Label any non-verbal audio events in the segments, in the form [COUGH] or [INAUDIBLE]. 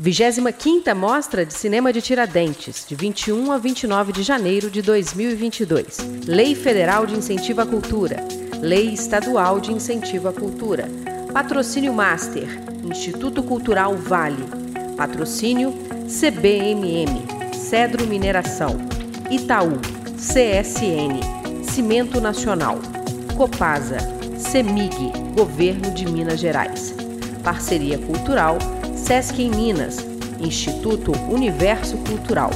25ª Mostra de Cinema de Tiradentes, de 21 a 29 de janeiro de 2022. Lei Federal de Incentivo à Cultura. Lei Estadual de Incentivo à Cultura. Patrocínio Master. Instituto Cultural Vale. Patrocínio CBMM. Cedro Mineração. Itaú. CSN. Cimento Nacional. Copasa. CEMIG. Governo de Minas Gerais. Parceria Cultural Sesc em Minas, Instituto Universo Cultural,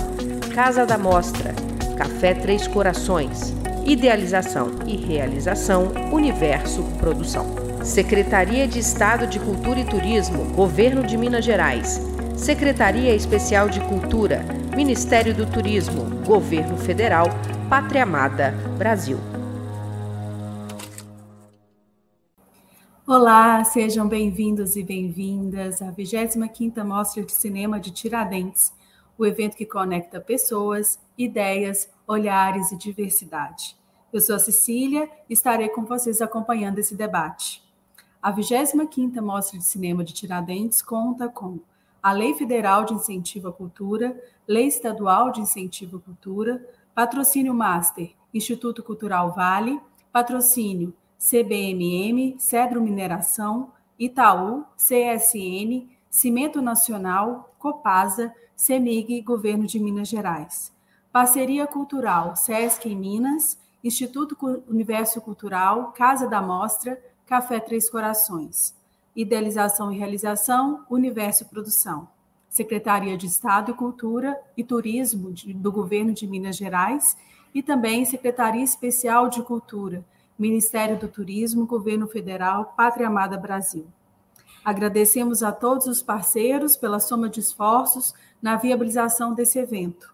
Casa da Mostra, Café Três Corações, Idealização e Realização Universo Produção. Secretaria de Estado de Cultura e Turismo, Governo de Minas Gerais. Secretaria Especial de Cultura, Ministério do Turismo, Governo Federal, Pátria Amada, Brasil. Olá, sejam bem-vindos e bem-vindas à 25ª Mostra de Cinema de Tiradentes, o evento que conecta pessoas, ideias, olhares e diversidade. Eu sou a Cecília e estarei com vocês acompanhando esse debate. A 25ª Mostra de Cinema de Tiradentes conta com a Lei Federal de Incentivo à Cultura, Lei Estadual de Incentivo à Cultura, Patrocínio Master, Instituto Cultural Vale, Patrocínio CBMM, Cedro Mineração, Itaú, CSN, Cimento Nacional, Copasa, CEMIG, Governo de Minas Gerais. Parceria Cultural, SESC em Minas, Instituto Universo Cultural, Casa da Mostra, Café Três Corações. Idealização e Realização, Universo Produção. Secretaria de Estado e Cultura e Turismo do Governo de Minas Gerais e também Secretaria Especial de Cultura, Ministério do Turismo, Governo Federal, Pátria Amada Brasil. Agradecemos a todos os parceiros pela soma de esforços na viabilização desse evento.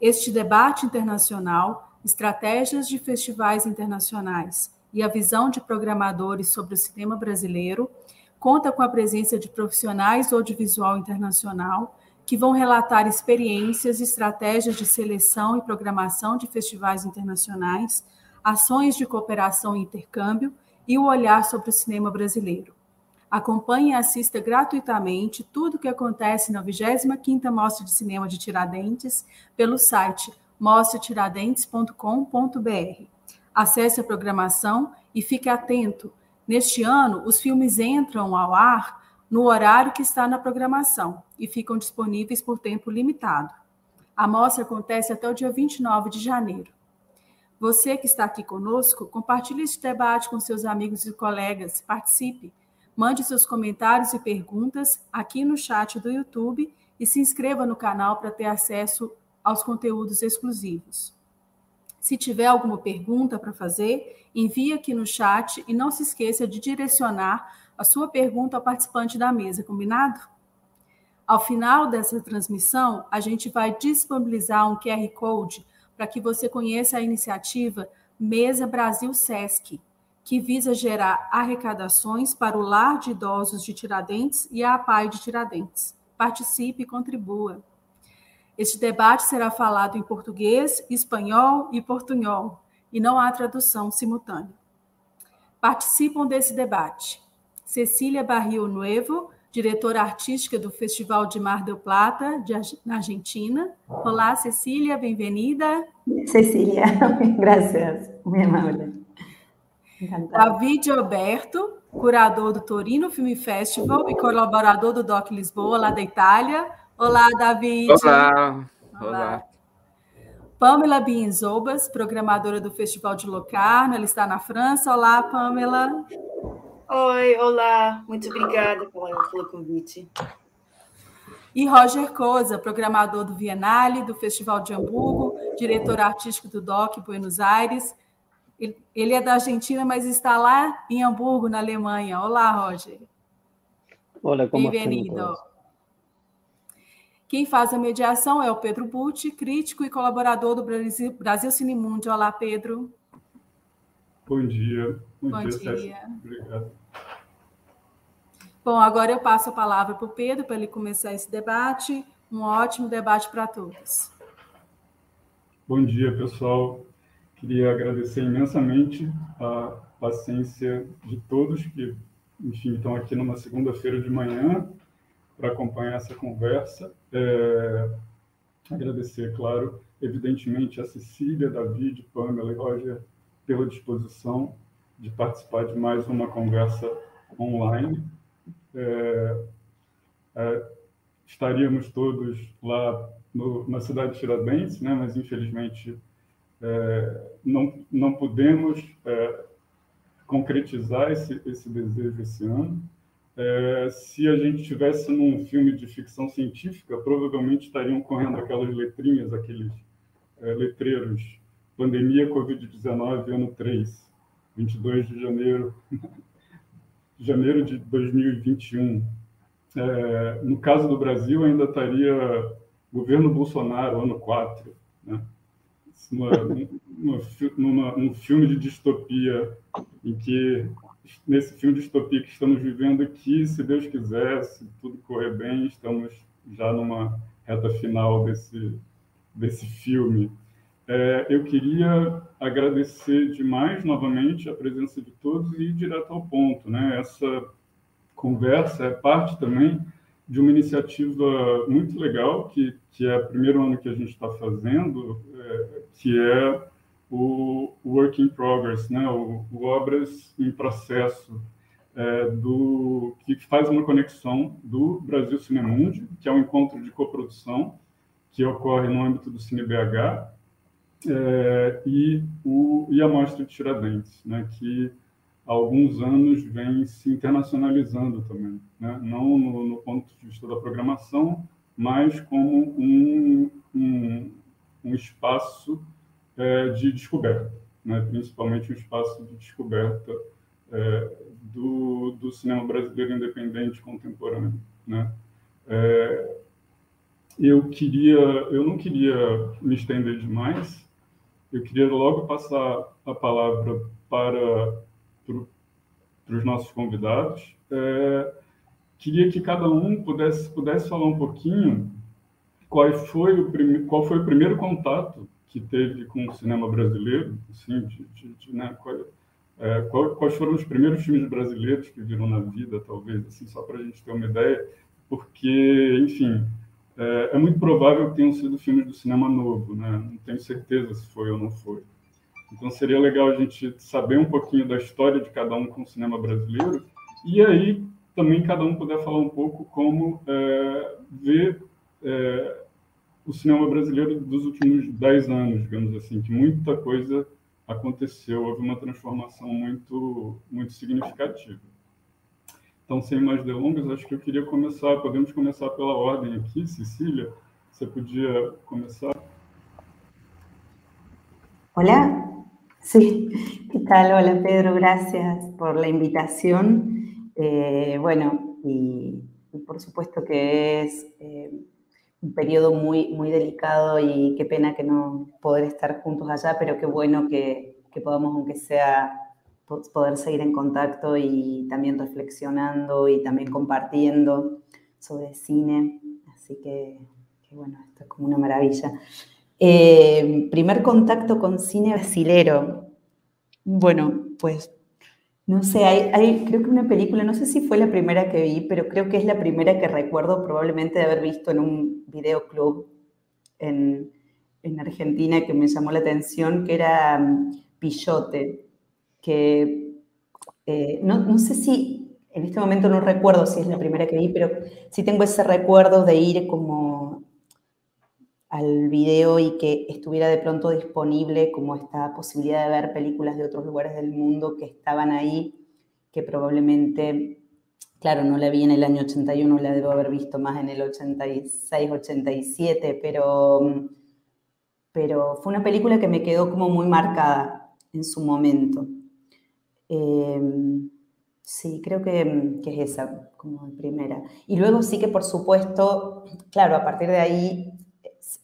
Este debate internacional, estratégias de festivais internacionais e a visão de programadores sobre o cinema brasileiro, conta com a presença de profissionais do audiovisual internacional que vão relatar experiências e estratégias de seleção e programação de festivais internacionais ações de cooperação e intercâmbio e o olhar sobre o cinema brasileiro. Acompanhe e assista gratuitamente tudo o que acontece na 25ª Mostra de Cinema de Tiradentes pelo site mostratiradentes.com.br. Acesse a programação e fique atento. Neste ano, os filmes entram ao ar no horário que está na programação e ficam disponíveis por tempo limitado. A mostra acontece até o dia 29 de janeiro. Você que está aqui conosco, compartilhe este debate com seus amigos e colegas, participe, mande seus comentários e perguntas aqui no chat do YouTube e se inscreva no canal para ter acesso aos conteúdos exclusivos. Se tiver alguma pergunta para fazer, envie aqui no chat e não se esqueça de direcionar a sua pergunta ao participante da mesa, combinado? Ao final dessa transmissão, a gente vai disponibilizar um QR Code para que você conheça a iniciativa Mesa Brasil Sesc, que visa gerar arrecadações para o Lar de Idosos de Tiradentes e a APAI de Tiradentes. Participe e contribua. Este debate será falado em português, espanhol e portunhol, e não há tradução simultânea. Participam desse debate Cecília Barril Nuevo, diretora artística do Festival de Mar del Plata, de, na Argentina. Olá, Cecília, bem-vinda. Cecília, [LAUGHS] graças, minha amada. David Alberto, curador do Torino Film Festival e colaborador do DOC Lisboa, lá da Itália. Olá, David. Olá. Olá. Olá. Pamela Bienzobas, programadora do Festival de Locarno, ela está na França. Olá, Pamela. Oi, olá, muito obrigada pelo, pelo convite. E Roger Coza, programador do Bienale, do Festival de Hamburgo, diretor artístico do DOC Buenos Aires. Ele é da Argentina, mas está lá em Hamburgo, na Alemanha. Olá, Roger. Olá, como Bem-vindo. Quem faz a mediação é o Pedro Butti, crítico e colaborador do Brasil, Brasil Cinemundo. Olá, Pedro. Bom dia. Bom, Bom dia. dia. Obrigado. Bom, agora eu passo a palavra para o Pedro para ele começar esse debate. Um ótimo debate para todos. Bom dia, pessoal. Queria agradecer imensamente a paciência de todos que, enfim, estão aqui numa segunda-feira de manhã para acompanhar essa conversa. É, agradecer, claro, evidentemente, a Cecília, David, Pamela e Roger pela disposição de participar de mais uma conversa online. É, é, estaríamos todos lá no, na cidade de Tiradentes, né, mas infelizmente é, não, não pudemos é, concretizar esse, esse desejo esse ano. É, se a gente tivesse num filme de ficção científica, provavelmente estariam correndo aquelas letrinhas, aqueles é, letreiros, pandemia Covid-19, ano 3, 22 de janeiro, [LAUGHS] janeiro de 2021. É, no caso do Brasil, ainda estaria governo Bolsonaro, ano 4, né? numa, num filme de distopia, em que, nesse filme de distopia que estamos vivendo aqui, se Deus quiser, se tudo correr bem, estamos já numa reta final desse, desse filme. É, eu queria agradecer demais novamente a presença de todos e ir direto ao ponto. Né? Essa conversa é parte também de uma iniciativa muito legal, que, que é o primeiro ano que a gente está fazendo, é, que é o Work in Progress, né? o, o Obras em Processo, é, do, que faz uma conexão do Brasil Cinemundi, que é um encontro de coprodução que ocorre no âmbito do CineBH, é, e, o, e a Mostra de Tiradentes, né, que há alguns anos vem se internacionalizando também, né, não no, no, ponto de vista da programação, mas como um, um, um espaço é, de descoberta, né, principalmente um espaço de descoberta é, do, do cinema brasileiro independente contemporâneo. Né. É, eu queria, eu não queria me estender demais, eu queria logo passar a palavra para, para os nossos convidados. É, queria que cada um pudesse, pudesse falar um pouquinho qual foi o, qual foi o primeiro contato que teve com o cinema brasileiro, assim, de, de, de né, qual, é, qual, quais foram os primeiros filmes brasileiros que viram na vida, talvez, assim, só para a gente ter uma ideia, porque, enfim, é, é, muito provável que tenham sido filmes do cinema novo, né? Não tenho certeza se foi ou não foi. Então seria legal a gente saber um pouquinho da história de cada um com o cinema brasileiro e aí também cada um puder falar um pouco como é, é, o cinema brasileiro dos últimos dez anos, digamos assim, que muita coisa aconteceu, houve uma transformação muito muito significativa. Então, sem mais delongas, acho que eu queria começar, podemos começar pela ordem aqui. Cecília, você podia começar? Hola, sí, ¿qué tal? Hola Pedro, gracias por la invitación. Eh, bueno, y, por supuesto que es eh, un periodo muy, muy delicado y qué pena que no poder estar juntos allá, pero qué bueno que, que podamos, aunque sea poder seguir en contacto y también reflexionando y también compartiendo sobre cine. Así que, bueno, esto es como una maravilla. Eh, primer contacto con cine brasilero. Bueno, pues no sé, hay, creo que una película, no sé si fue la primera que vi, pero creo que es la primera que recuerdo probablemente de haber visto en un videoclub en, en Argentina que me llamó la atención, que era um, Pillote que eh, no, no, sé si, en este momento no recuerdo si es la primera que vi, pero sí tengo ese recuerdo de ir como al video y que estuviera de pronto disponible como esta posibilidad de ver películas de otros lugares del mundo que estaban ahí, que probablemente, claro, no la vi en el año 81, la debo haber visto más en el 86, 87, pero, pero fue una película que me quedó como muy marcada en su momento. Em, sí, creo que, que, es esa como primera. Y luego sí que, por supuesto, claro, a partir de ahí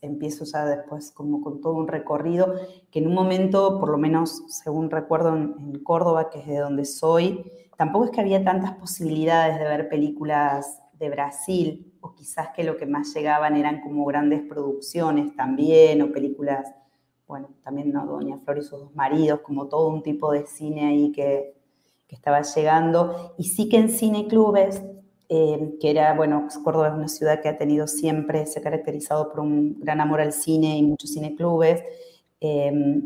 empiezo ya después como con todo un recorrido que en un momento, por lo menos según recuerdo en, en Córdoba, que es de donde soy, tampoco es que había tantas posibilidades de ver películas de Brasil, o quizás que lo que más llegaban eran como grandes producciones también, o películas bueno, también ¿no? Doña Flor y sus dos maridos, como todo un tipo de cine ahí que, que estaba llegando. Y sí que en cineclubes eh, que era, bueno, Córdoba es una ciudad que ha tenido siempre, se ha caracterizado por un gran amor al cine y muchos cineclubes, eh,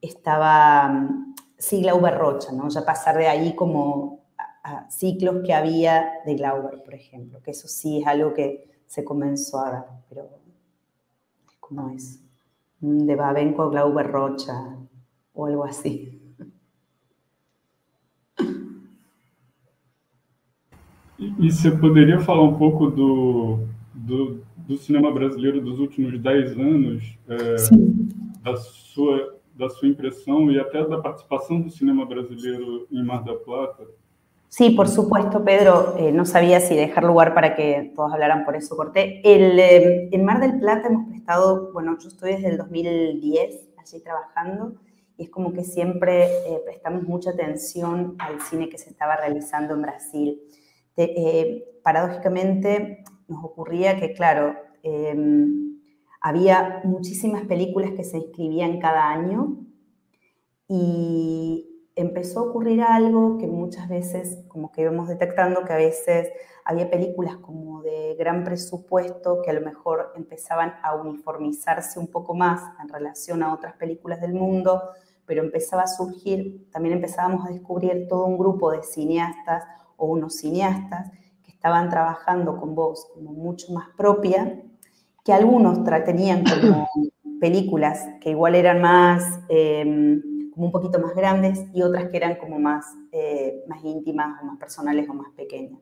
estaba sí Glauber Rocha, ¿no? Ya pasar de ahí como a, ciclos que había de Glauber, por ejemplo, que eso sí es algo que se comenzó a dar, pero ¿cómo es? De Babenco Glauber Rocha o algo así. E, você poderia falar um pouco do, do, do cinema brasileiro dos últimos 10 anos, é, da, sua, da sua impressão e até da participação do cinema brasileiro em Mar del Plata? Sí, por supuesto, Pedro. Eh, no sabía si dejar lugar para que todos hablaran, por eso corté. El, eh, en Mar del Plata hemos prestado, bueno, yo estoy desde el 2010 allí trabajando y es como que siempre eh, prestamos mucha atención al cine que se estaba realizando en Brasil. Eh, paradójicamente nos ocurría que, claro, em, había muchísimas películas que se inscribían cada año y empezó a ocurrir algo que muchas veces como que íbamos detectando que a veces había películas como de gran presupuesto que a lo mejor empezaban a uniformizarse un poco más en relación a otras películas del mundo, pero empezaba a surgir, también empezábamos a descubrir todo un grupo de cineastas o unos cineastas que estaban trabajando con voz como mucho más propia, que algunos tenían como [CLEARS THROAT] películas que igual eran más, em, como un poquito más grandes y otras que eran como más, eh, más íntimas o más personales o más pequeñas.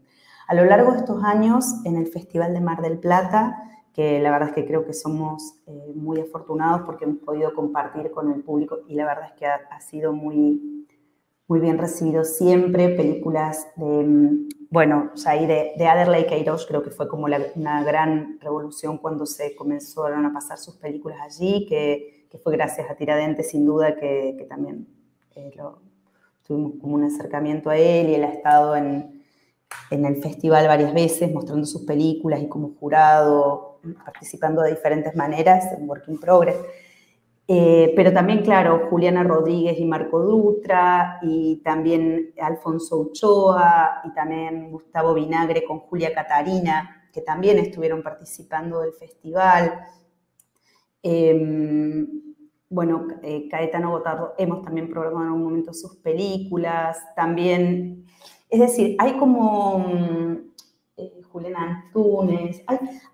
A lo largo de estos años, en el Festival de Mar del Plata, que la verdad es que creo que somos eh, muy afortunados porque hemos podido compartir con el público y la verdad es que ha, ha sido muy, muy bien recibido siempre, películas de, mm, bueno, o de, de Adderley Queiroz, creo que fue como una gran revolución cuando se comenzaron a pasar sus películas allí, que, que fue gracias a Tiradentes, sin duda, que, que también eh, tuvimos como un acercamiento a él y él ha estado en, en el festival varias veces mostrando sus películas y como jurado, participando de diferentes maneras en Work in Progress. Eh, pero también, claro, Juliana Rodríguez y Marco Dutra, y también Alfonso Uchoa, y también Gustavo Vinagre con Julia Catarina, que también estuvieron participando del festival. Em, bueno, eh, Caetano Gotardo, hemos también programado en un momento sus películas, también, es decir, hay como mm, eh, Juliana Antunes.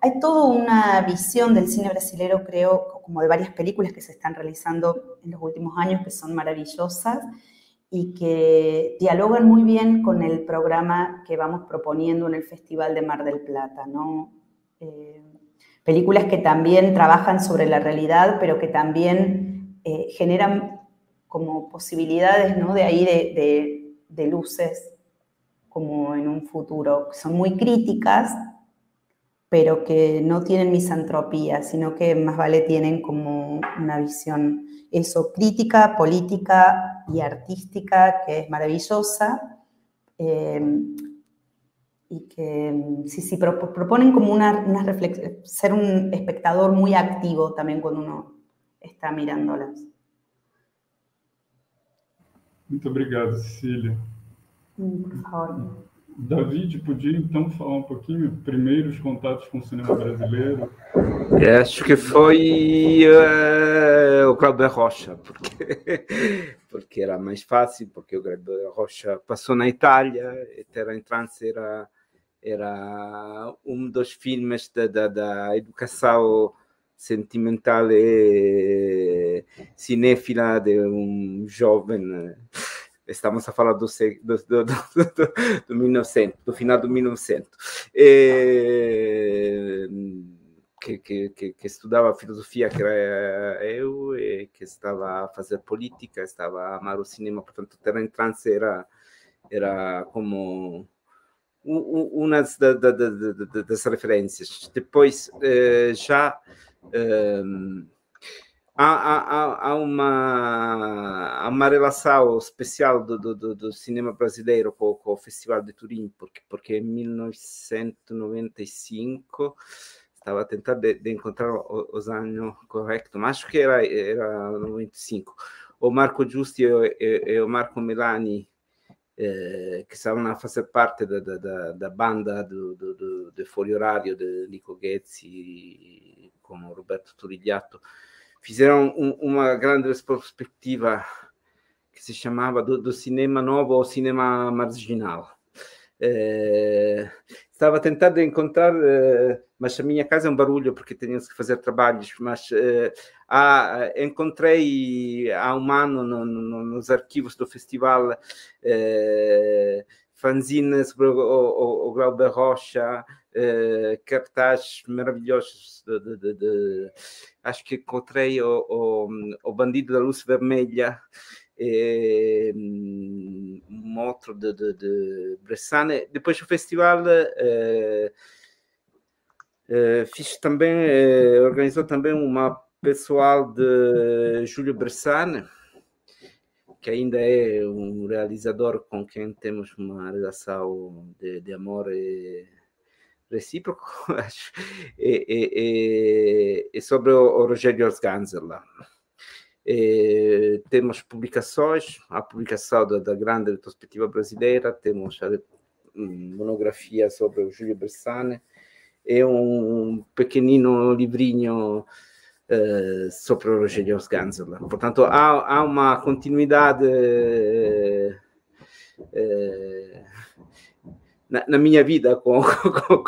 Hay, toda una visión del cine brasilero, creo, como de varias películas que se están realizando en los últimos años, que son maravillosas y que dialogan muy bien con el programa que vamos proponiendo en el Festival de Mar del Plata, ¿no? Eh, películas que también trabajan sobre la realidad, pero que también eh, generan como posibilidades, ¿no? De ahí de, de luces como en un futuro, son muy críticas, pero que no tienen misantropía, sino que más vale tienen como una visión, eso, crítica, política y artística, que es maravillosa, eh, y que sí, sí, proponen como una, una reflexión, ser un espectador muy activo también cuando uno está mirándolas. Muito obrigado, Cecília. por favor. David, podia então falar um pouquinho primeiros contatos com o cinema brasileiro? É, acho que foi uh, o Glauber Rocha, porque, [LAUGHS] porque era mais fácil, porque o Glauber Rocha passou na Itália, e Terra em Trance era, era um dos filmes da, da, da educação sentimental e cinéfila de um jovem estamos a falar do, do, do, do, do 1900, do final do 1900, e, que, que, que, que, estudava filosofia, que era eu, e que estava a fazer política, estava a amar o cinema, portanto, Terra em Trance era, era como uma das, das referências. Depois, eh, já... Eh, há, há, há, uma, há uma relação especial do, do, do cinema brasileiro com, com, o Festival de Turim, porque, porque em 1995 estava a tentar de, de encontrar os anos corretos, mas acho que era, era 95. O Marco Giusti e, e, e o Marco Melani eh, que estavam a fazer parte da, da, da banda do Folio Horário de Nico Ghezzi com Roberto Turigliatto, fizeram um, uma grande perspectiva que se chamava do, do cinema novo ao cinema marginal. Eh, estava tentando encontrar, eh, mas a minha casa é um barulho porque tínhamos que fazer trabalhos, mas eh, há, encontrei há um ano no, no, nos arquivos do festival eh, fanzines sobre o, o, o Glauber Rocha, eh, cartazes maravilhosos de, de, de, acho que encontrei o, o, Bandido da Luz Vermelha e, um outro de, de, de Bressane. Depois o festival eh, eh, fiz também, eh, organizou também uma pessoal de Júlio Bressane, que ainda é um realizador com quem temos uma relação de, de amor recíproco, [LAUGHS] acho, e, e, e, sobre o, o Rogério Sganzela. E, temos publicações, a publicação da, da, grande retrospectiva brasileira, temos a monografia sobre o Júlio Bersane e um pequenino livrinho uh, sobre o Rogério Sganzela. Portanto, há, há uma continuidade na, na, minha vida com, [LAUGHS] com,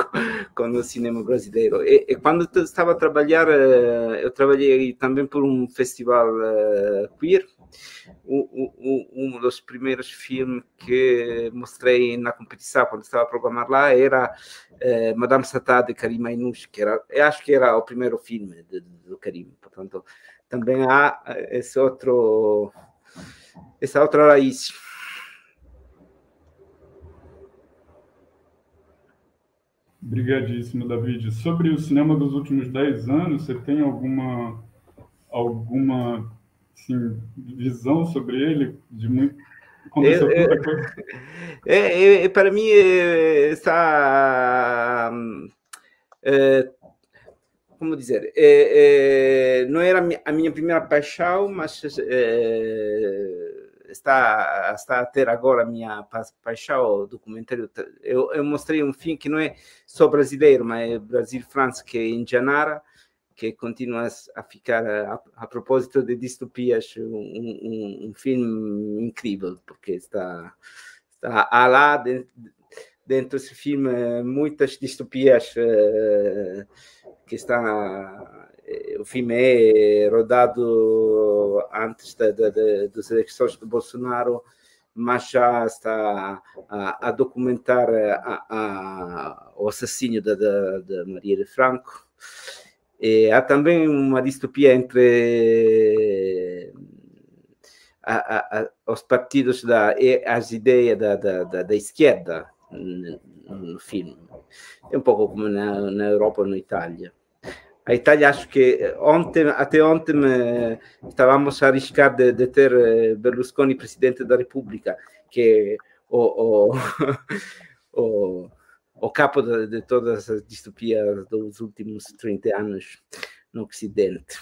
com, o cinema brasileiro. E, e, quando estava a trabalhar, eh, eu trabalhei também por um festival uh, queer. Um, um, um, dos primeiros filmes que mostrei na competição, quando estava a programar lá, era uh, Madame Satá de Karim Ainouche, que era, acho que era o primeiro filme de, de, do Karim. Portanto, também há esse outro, essa outra raiz. Obrigadíssimo, David. Sobre o cinema dos últimos 10 anos, você tem alguma, alguma assim, visão sobre ele? De muito. Eu, eu, [LAUGHS] é, é, para mim, é, está. É, como dizer? É, é, não era a minha primeira paixão, mas está, está a ter agora a minha paixão, o documentário. Eu, eu, mostrei um filme que não é só brasileiro, mas é Brasil-França, que é em Janara, que continua a ficar, a, a propósito de distopias, um, um, um, filme incrível, porque está, está lá dentro, dentro desse filme muitas distopias uh, que estão o filme é rodado antes da, da, da, das eleições de Bolsonaro, mas já está a, a documentar a, a, o assassínio da, da, Maria de Franco. E há também uma distopia entre os partidos da, e as ideias da, da esquerda no filme. É um pouco como na, Europa ou na Itália a Itália acho que ontem, até ontem estávamos a arriscar de, de, ter eh, Berlusconi presidente da República, que é o, o, [LAUGHS] o, o capo de, de, todas as distopias dos últimos 30 anos no Ocidente.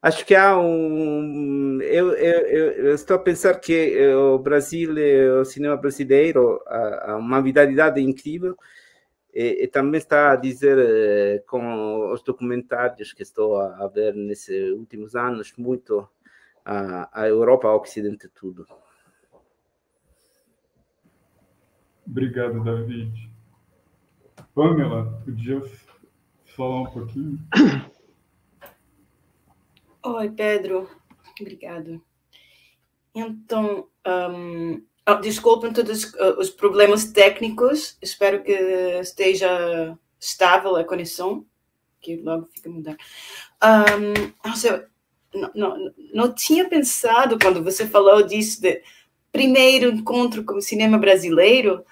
Acho que há um. Eu, eu, eu estou a pensar que o Brasil, o cinema brasileiro, há uma vitalidade incrível e, e, também está a dizer eh, com os documentários que estou a, ver nesses últimos anos muito a, a Europa, ao Ocidente, tudo. Obrigado, David. Pamela, podia falar um pouquinho? [COUGHS] Oi, Pedro. Obrigado. Então, um, Oh, desculpem todos uh, os problemas técnicos. Espero que esteja estável a conexão, que logo fica mudando. Um, não, não, não tinha pensado quando você falou disso de primeiro encontro com o cinema brasileiro.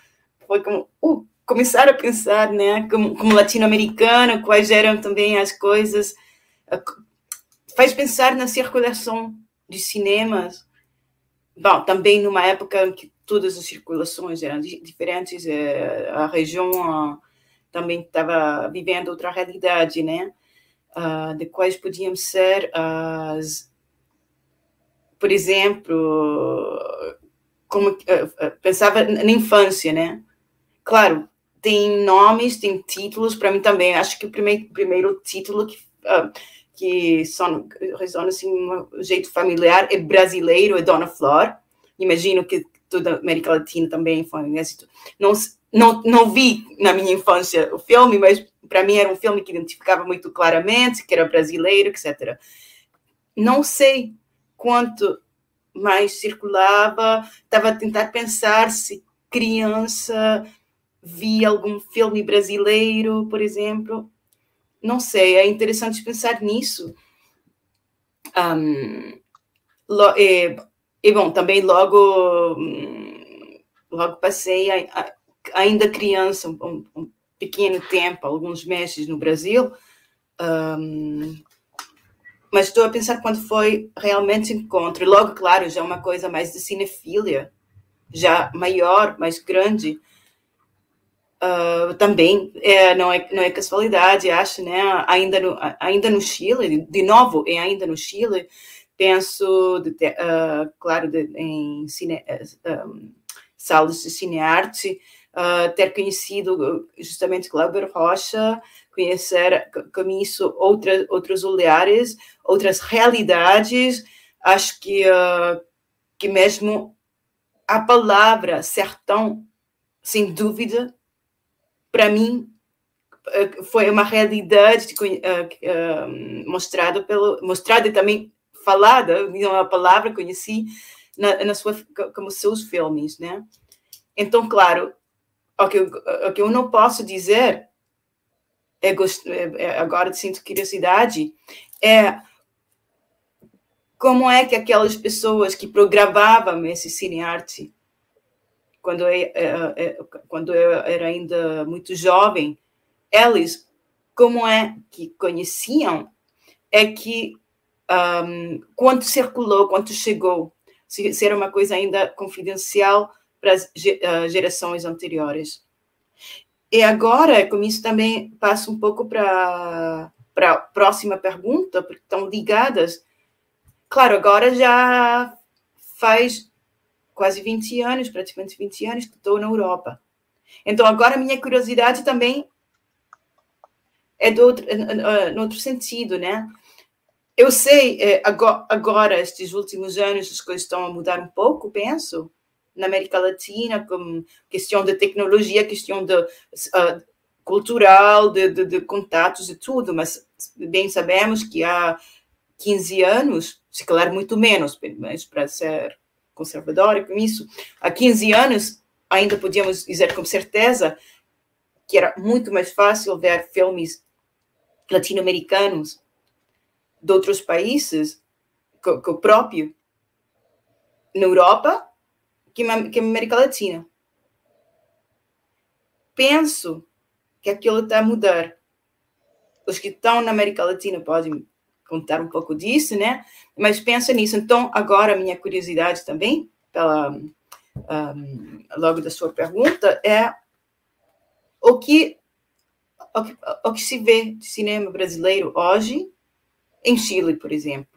Foi como uh, começar a pensar, né, como, como latino-americana, quais eram também as coisas. Faz pensar na circulação de cinemas Bom, também numa época em que todas as circulações eram diferentes, eh, a região ah, também estava vivendo outra realidade, né? Uh, de quais podiam ser as, por exemplo, como uh, pensava na infância, né? Claro, tem nomes, tem títulos para mim também. Acho que o primeiro, primeiro título que uh, que son, resona assim um jeito familiar é brasileiro, é Dona Flor. Imagino que toda América Latina também foi um êxito. Não, não, não vi na minha infância o filme, mas para mim era um filme que identificava muito claramente que era brasileiro, etc. Não sei quanto mais circulava, estava a tentar pensar se criança via algum filme brasileiro, por exemplo. Não sei, é interessante pensar nisso. Um, lo, e, e, bom, também logo, logo passei, a, a, ainda criança, um, um, pequeno tempo, alguns meses no Brasil, um, mas estou a pensar quando foi realmente encontro. E logo, claro, já é uma coisa mais de cinefilia, já maior, mais grande. Uh, também é, não, é, não é casualidade, acho, né? Ainda no, ainda no Chile, de novo, e ainda no Chile, penso, de, uh, claro, de, em cine, um, salas de cinearte, uh, ter conhecido justamente Glauber Rocha, conhecer com isso outra, outros olhares, outras realidades. Acho que, que mesmo a palavra sertão, sem dúvida, para mim uh, foi uma realidade uh, mostrada pelo mostrada e também falada, uma palavra conheci na, na sua como seus filmes, né? Então, claro, o que, o que eu não posso dizer é, é, é, agora sinto curiosidade, é como é que aquelas pessoas que programavam esse cinearte, quando eu, é, é, quando eu era ainda muito jovem, eles, como é que conheciam, é que um, quanto circulou, quanto chegou, se, se, era uma coisa ainda confidencial para as gerações anteriores. E agora, com isso também passo um pouco para a próxima pergunta, porque estão ligadas. Claro, agora já faz quase 20 anos, praticamente 20 anos que estou na Europa. Então, agora a minha curiosidade também é do outro, no outro sentido, né? Eu sei, é, agora, estes últimos anos, as coisas estão a mudar um pouco, penso, na América Latina, como questão de tecnologia, questão de, uh, cultural, de, de, de, contatos e tudo, mas bem sabemos que há 15 anos, se calhar muito menos, mas para ser conservadora com isso, há 15 anos ainda podíamos dizer com certeza que era muito mais fácil ver filmes latino-americanos de outros países que, que o próprio na Europa que, que América Latina. Penso que aquilo está a mudar. Os que estão na América Latina podem contar um pouco disso, né? Mas pensa nisso. Então, agora, minha curiosidade também, pela, um, logo da sua pergunta, é o que, o que, o que se vê de cinema brasileiro hoje em Chile, por exemplo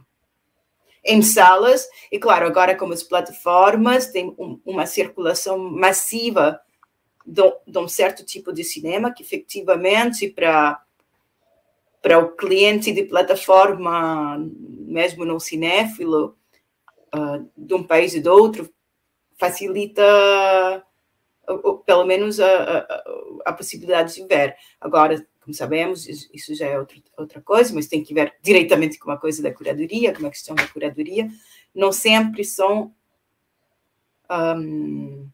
em salas, e claro, agora como as plataformas têm um, uma circulação massiva de, de, um certo tipo de cinema, que efetivamente para para o cliente de plataforma, mesmo no cinéfilo, uh, de um país e do outro, facilita pelo menos a, a, a possibilidade de ver. Agora, como sabemos, isso já é outra, outra coisa, mas tem que ver diretamente com a coisa da curadoria, com a questão da curadoria. Não sempre são um,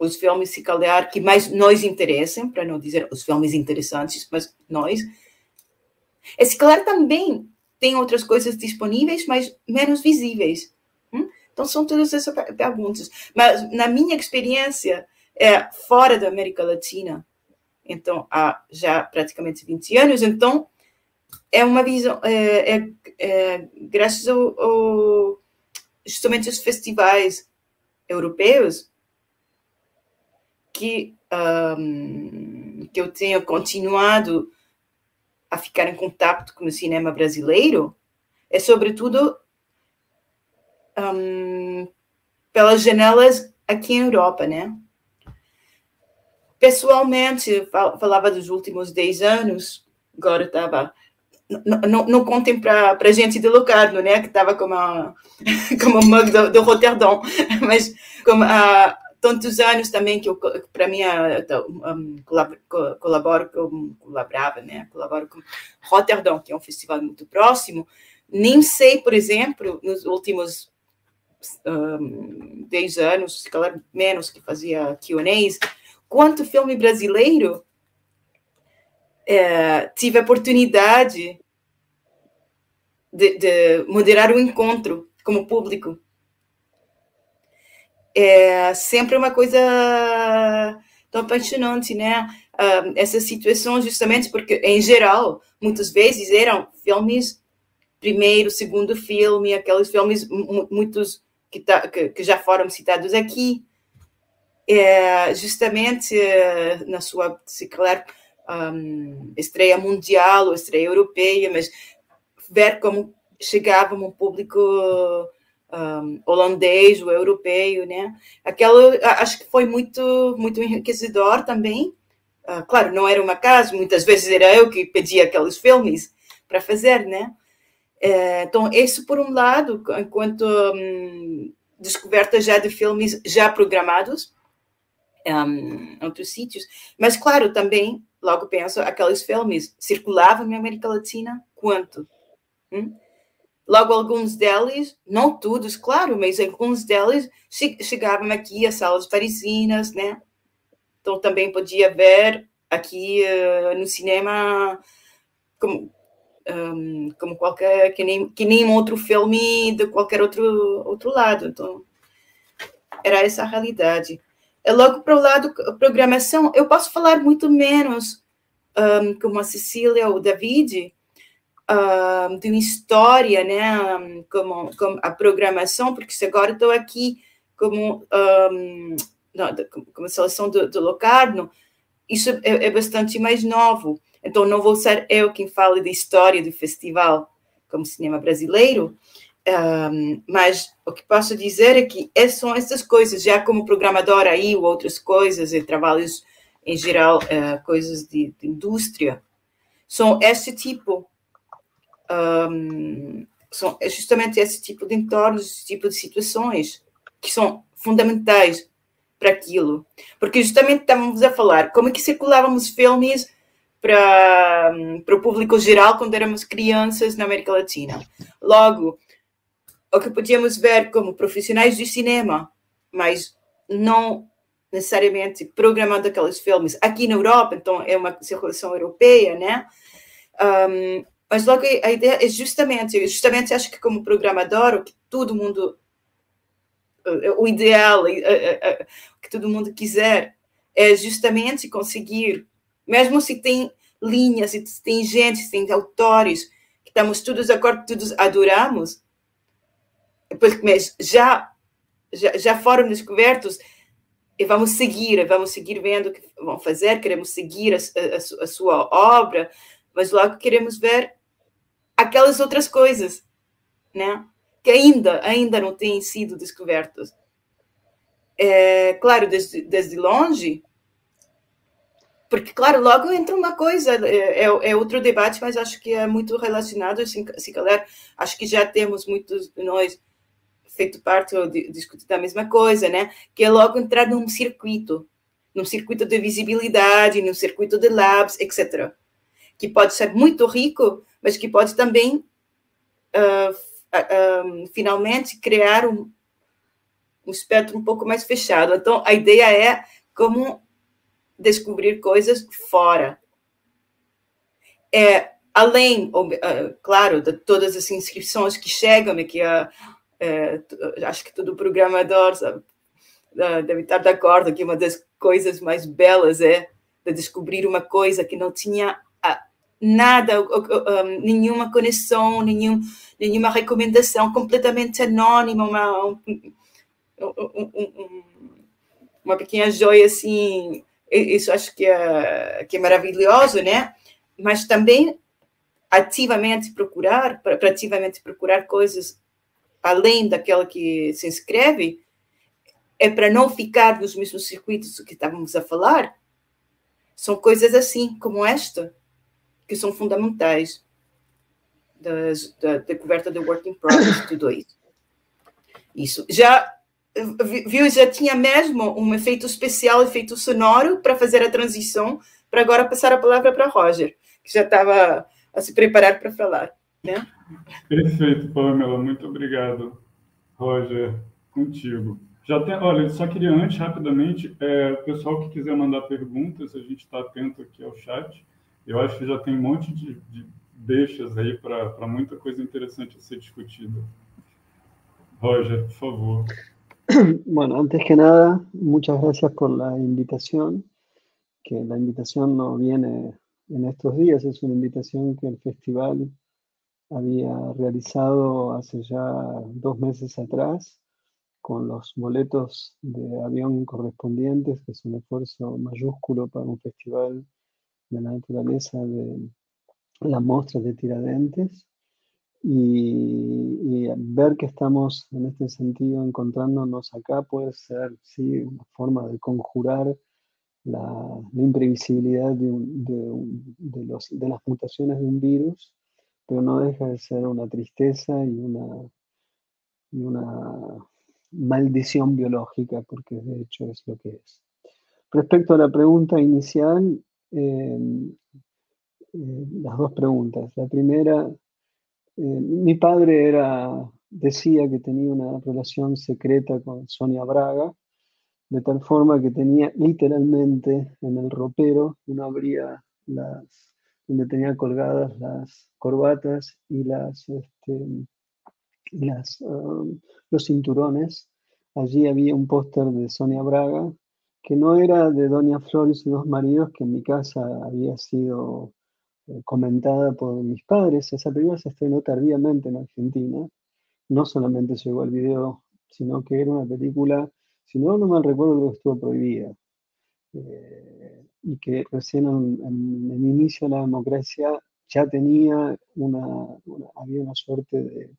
os filmes, se calhar, que mais nos interessam, para não dizer os filmes interessantes, mas nós. E se calhar também tem outras coisas disponíveis, mas menos visíveis. Hum? Então, são todas essas perguntas. Mas, na minha experiência, é, fora da América Latina, então há já praticamente 20 anos, então é uma visão, é, é, é graças ao, ao, justamente aos festivais europeus que, um, que eu tenho continuado a ficar em contato com o cinema brasileiro, é sobretudo um, pelas janelas aqui em Europa, né? Pessoalmente, falava dos últimos 10 anos, agora estava não, contem para a gente de Locarno, né, que estava como a, [LAUGHS] como a mug do, do Roterdão, [LAUGHS] mas como há tantos anos também que eu, para mim, um, colaboro, com, colaborava, né, colaboro com Roterdão, que é um festival muito próximo, nem sei, por exemplo, nos últimos um, 10 anos, calhar menos que fazia Q&As, quanto filme brasileiro é, tive a oportunidade de, de, moderar o encontro como público. É sempre uma coisa tão apaixonante, né? Uh, essa situação, justamente porque, em geral, muitas vezes eram filmes primeiro, segundo filme, aqueles filmes muitos que, tá, que, que já foram citados aqui, é, justamente na sua, se calhar, um, estreia mundial ou estreia europeia, mas ver como chegava um público um, holandês ou europeu, né? Aquilo acho que foi muito muito enriquecedor também. Uh, claro, não era uma casa, muitas vezes era eu que pedia aqueles filmes para fazer, né? Uh, então, isso por um lado, enquanto um, descoberta já de filmes já programados um, em outros sítios, mas claro, também logo penso, aqueles filmes circulavam na América Latina quanto? Hum? Logo, alguns deles, não todos, claro, mas alguns deles chegavam aqui às salas parisinas, né? Então, também podia ver aqui uh, no cinema como, um, como qualquer, que nem, que nem outro filme de qualquer outro, outro lado. Então, era essa a realidade. É logo para o lado programação, eu posso falar muito menos um, como a Cecília ou o David, um, de uma história, né, como, como a programação, porque se agora estou aqui como, um, não, como seleção do, do Locarno, isso é, é, bastante mais novo. Então, não vou ser eu quem fale da história do festival como cinema brasileiro, um, mas o que posso dizer é que são essas coisas, já como programadora aí, ou outras coisas, e trabalhos em geral, uh, coisas de, de, indústria, são esse tipo, um, são justamente esse tipo de entornos, esse tipo de situações que são fundamentais para aquilo. Porque justamente estávamos a falar como é que circulávamos filmes para, para o público geral quando éramos crianças na América Latina. Logo, o que podíamos ver como profissionais de cinema, mas não necessariamente programando aqueles filmes aqui na Europa, então é uma circulação europeia, né? Um, mas logo a ideia é justamente, justamente acho que como programador, o que todo mundo, o ideal, o que todo mundo quiser, é justamente conseguir, mesmo se tem linhas, se tem gente, se tem autores, que estamos todos de acordo, todos adoramos, mas já, já, já foram descobertos e vamos seguir, vamos seguir vendo o que vão fazer, queremos seguir a, a, a, sua obra, mas logo queremos ver aquelas outras coisas, né? Que ainda, ainda não têm sido descobertas. É, claro, desde, desde longe, porque, claro, logo entra uma coisa, é, é, é, outro debate, mas acho que é muito relacionado, assim, se calhar, acho que já temos muitos nós feito parte ou discutido a mesma coisa, né? Que é logo entrar num circuito, num circuito de visibilidade, num circuito de labs, etc. Que pode ser muito rico, mas que pode também, uh, uh, finalmente, criar um, um espectro um pouco mais fechado. Então, a ideia é como descobrir coisas fora. É, além, claro, de todas as inscrições que chegam e que a, é, acho que todo programador sabe, deve estar de acordo que uma das coisas mais belas é de descobrir uma coisa que não tinha nada, nenhuma conexão, nenhum, nenhuma recomendação, completamente anônima, uma, um, um, uma pequena joia assim. Isso acho que é, que é maravilhoso, né? Mas também ativamente procurar, para ativamente procurar coisas além daquela que se inscreve, é para não ficar nos mesmos circuitos que estávamos a falar. São coisas assim, como esta, que são fundamentais das, da, da coberta do Work in Progress, tudo isso. Isso. Já viu, já tinha mesmo um efeito especial, efeito sonoro, para fazer a transição, para agora passar a palavra para Roger, que já estava a se preparar para falar. Né? Perfeito, Pamela, muito obrigado. Roger, contigo. Já tem, olha, só queria antes, rapidamente, é, o pessoal que quiser mandar perguntas, a gente está atento aqui ao chat. Eu acho que já tem um monte de, de deixas para muita coisa interessante a ser discutida. Roger, por favor. [CLEARS THROAT] Bueno, antes que nada, muchas gracias por la invitación, que la invitación no viene en estos días, es una invitación que el festival había realizado hace ya dos meses atrás con los boletos de avión correspondientes, que es un esfuerzo mayúsculo para un festival de la naturaleza de las muestras de Tiradentes y, ver que estamos en este sentido encontrándonos acá puede ser sí una forma de conjurar la, imprevisibilidad de, de, los, de, las mutaciones de un virus, pero no deja de ser una tristeza y una, y una maldición biológica, porque de hecho es lo que es. Respecto a la pregunta inicial, eh, eh, las dos preguntas. La primera, eh, mi padre era, decía que tenía una relación secreta con Sonia Braga, de tal forma que tenía literalmente en el ropero, uno abría las, donde tenía colgadas las corbatas y las, este, las, um, los cinturones. Allí había un póster de Sonia Braga, que no era de Doña Flores y dos maridos, que en mi casa había sido eh, comentada por mis padres. Esa película se estrenó tardíamente en Argentina. No solamente llegó al video, sino que era una película, si no, no mal recuerdo, que estuvo prohibida. Eh, y que recién en, el inicio de la democracia ya tenía una, había una suerte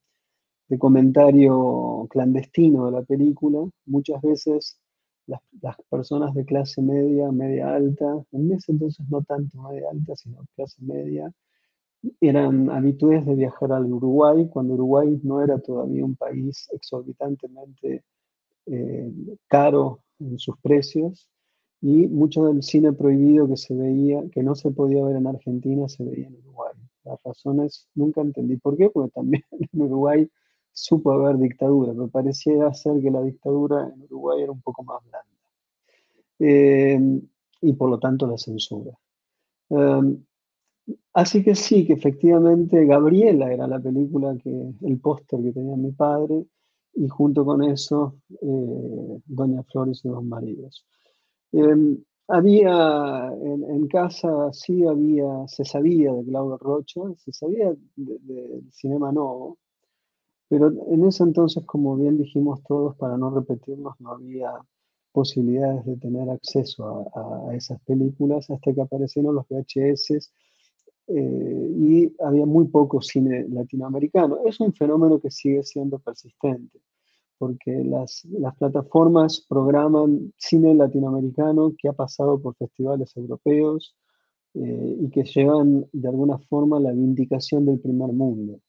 de comentario clandestino de la película. Muchas veces las, personas de clase media, media alta, en ese entonces no tanto media alta, sino clase media, eran habituales de viajar al Uruguay, cuando Uruguay no era todavía un país exorbitantemente eh, caro en sus precios, y mucho del cine prohibido que se veía, que no se podía ver en Argentina, se veía en Uruguay. Las razones nunca entendí por qué, porque también [LAUGHS] en Uruguay supo haber dictadura, pero parecía ser que la dictadura en Uruguay era un poco más blanda. Em, y por lo tanto la censura. Em, así que sí, que efectivamente Gabriela era la película que, el póster que tenía mi padre, y junto con eso, eh, Doña Flores y dos maridos. Em, había en, casa, sí había, se sabía de Claudio Rocha, se sabía del Cinema Novo, pero en ese entonces, como bien dijimos todos, para no repetirnos, no había posibilidades de tener acceso a, esas películas hasta que aparecieron los VHS eh, y había muy poco cine latinoamericano. Es un fenómeno que sigue siendo persistente, porque las, las plataformas programan cine latinoamericano que ha pasado por festivales europeos eh, y que llevan de alguna forma la vindicación del primer mundo.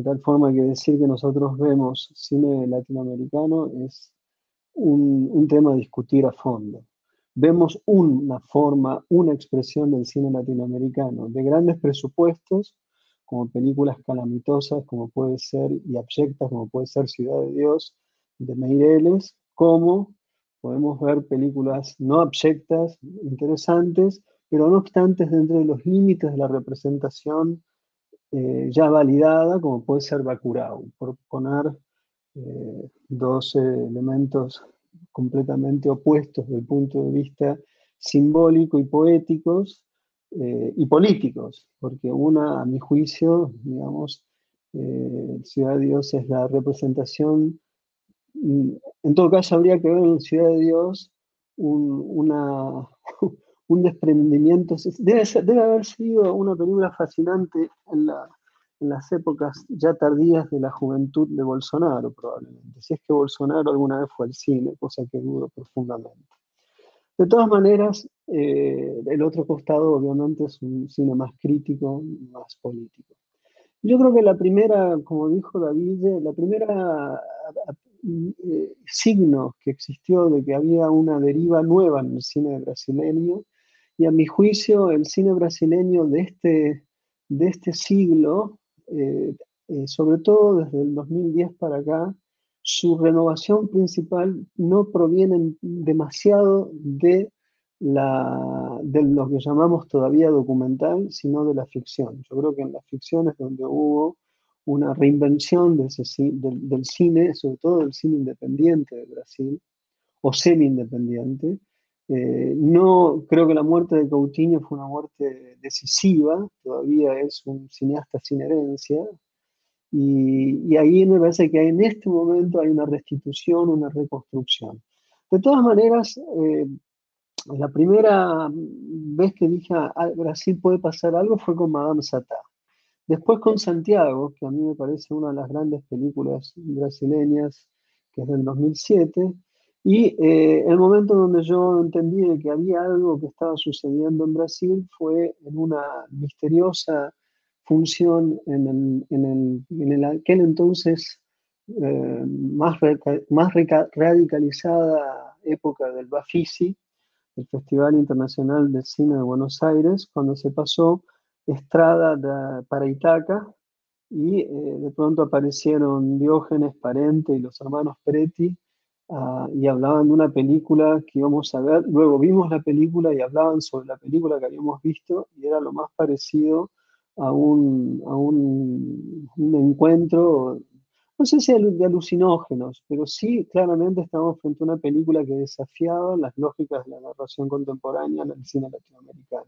De tal forma que decir que nosotros vemos cine latinoamericano es un, tema a discutir a fondo. Vemos una forma, una expresión del cine latinoamericano de grandes presupuestos, como películas calamitosas, como puede ser, y abyectas, como puede ser Ciudad de Dios, de Meireles, como podemos ver películas no abyectas, interesantes, pero no obstante dentro de los límites de la representación eh, ya validada, como puede ser Bacurau, por poner eh, dos elementos completamente opuestos desde el punto de vista simbólico y poéticos eh, y políticos, porque una, a mi juicio, digamos, Ciudad de Dios es la representación, mm, en todo caso habría que ver en Ciudad de Dios un, una, un desprendimiento. Debe, debe, haber sido una película fascinante en la, en las épocas ya tardías de la juventud de Bolsonaro, probablemente, si es que Bolsonaro alguna vez fue al cine, cosa que dudo profundamente. De todas maneras, eh, el otro costado obviamente es un cine más crítico, más político. Yo creo que la primera, como dijo David, la primera eh, signo que existió de que había una deriva nueva en el cine brasileño, y a mi juicio el cine brasileño de este, de este siglo, eh, sobre todo desde el 2010 para acá, su renovación principal no proviene demasiado de lo que llamamos todavía documental, sino de la ficción. Yo creo que en la ficción es donde hubo una reinvención del, del, cine, sobre todo del cine independiente de Brasil, o semi-independiente. Eh, no creo que la muerte de Coutinho fue una muerte decisiva, todavía es un cineasta sin herencia, y, ahí me parece que en este momento hay una restitución, una reconstrucción. De todas maneras, eh, la primera vez que dije a ah, Brasil puede pasar algo fue con Madame Satá. Después con Santiago, que a mí me parece una de las grandes películas brasileñas, que es del 2007, y eh, el momento donde yo entendí que había algo que estaba sucediendo en Brasil fue en una misteriosa función en, en, en el aquel entonces eh, más, más radicalizada época del Bafisi, el Festival Internacional de Cine de Buenos Aires, cuando se pasó Estrada para Itaca y eh, de pronto aparecieron Diógenes Parente y los hermanos Preti ah, y hablaban de una película que íbamos a ver. Luego vimos la película y hablaban sobre la película que habíamos visto y era lo más parecido a un, a un, encuentro, no sé si de alucinógenos, pero sí claramente estamos frente a una película que desafiaba las lógicas de la narración contemporánea en el cine latinoamericano.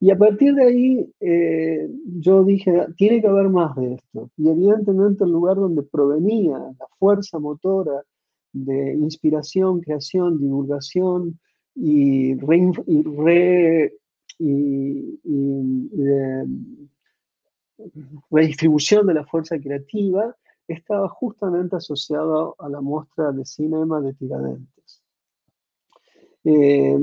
Y a partir de ahí eh, yo dije, tiene que haber más de esto. Y evidentemente el lugar donde provenía la fuerza motora de inspiración, creación, divulgación y, de redistribución de la fuerza creativa estaba justamente asociado a la muestra de cinema de Tiradentes. Eh,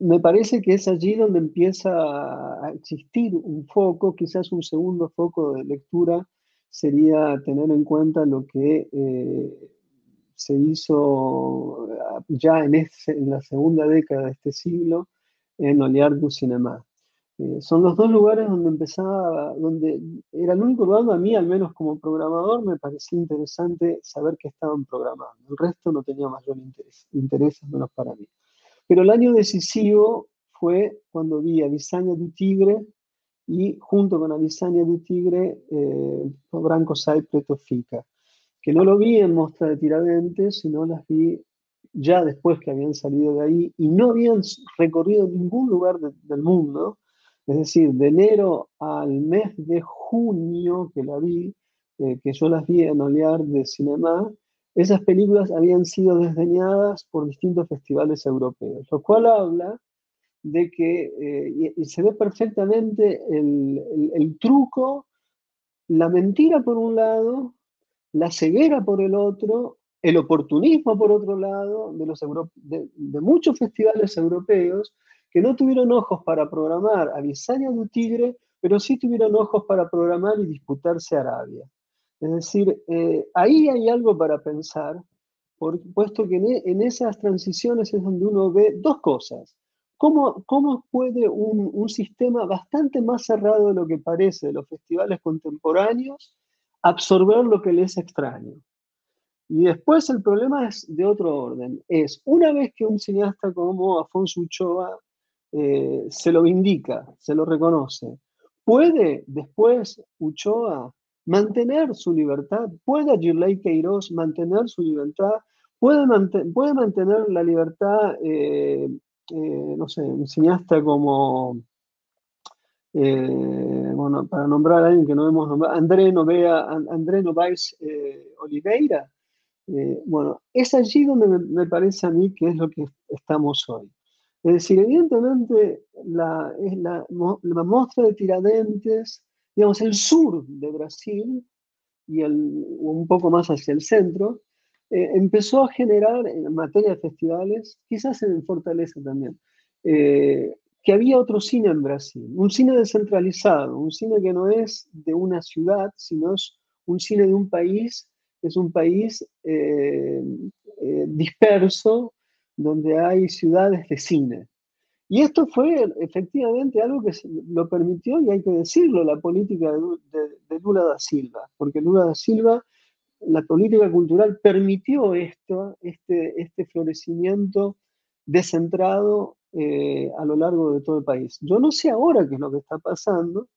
me parece que es allí donde empieza a existir un foco, quizás un segundo foco de lectura sería tener en cuenta lo que eh, se hizo ya en, la segunda década de este siglo, en Olear du Cinema. Eh, son los dos lugares donde empezaba, donde era el único lugar a mí, al menos como programador, me parecía interesante saber que estaban programando. El resto no tenía mayor interés, interés menos para mí. Pero el año decisivo fue cuando vi a Bisaña du Tigre y junto con Avisaña du Tigre, eh, Branco Sai Fica, que no lo vi en Mostra de Tiradentes, sino las vi ya después que habían salido de ahí y no habían recorrido ningún lugar del mundo, es decir, de enero al mes de junio que la vi, eh, que yo las vi en Olear de Cinema, esas películas habían sido desdeñadas por distintos festivales europeos, lo cual habla de que eh, y, se ve perfectamente el, el truco, la mentira por un lado, la ceguera por el otro el oportunismo, por otro lado, de, de, muchos festivales europeos que no tuvieron ojos para programar a Bisaña du Tigre, pero sí tuvieron ojos para programar y disputarse Arabia. Es decir, eh, ahí hay algo para pensar, puesto que en, esas transiciones es donde uno ve dos cosas. ¿Cómo, cómo puede un, un sistema bastante más cerrado de lo que parece de los festivales contemporáneos absorber lo que le es extraño? Y después el problema es de otro orden. Es una vez que un cineasta como Afonso Uchoa eh, se lo indica, se lo reconoce, ¿puede después Uchoa mantener su libertad? ¿Puede Girley Queiroz mantener su libertad? ¿Puede, mantener la libertad, eh, eh, no sé, un cineasta como, bueno, para nombrar a alguien que no hemos nombrado, André, Novea, André Novaes Oliveira? Eh, bueno, es allí donde me, parece a mí que es lo que estamos hoy. Es decir, evidentemente la, la, muestra de Tiradentes digamos, el sur de Brasil y el, un poco más hacia el centro, eh, empezó a generar en materia de festivales, quizás en Fortaleza también, eh, que había otro cine en Brasil, un cine descentralizado, un cine que no es de una ciudad, sino es un cine de un país, es un país eh, disperso, donde hay ciudades de cine. Y esto fue efectivamente algo que lo permitió, y hay que decirlo, la política de, Lula da Silva, porque Lula da Silva, la política cultural permitió esto, este, este florecimiento descentrado eh, a lo largo de todo el país. Yo no sé ahora qué es lo que está pasando,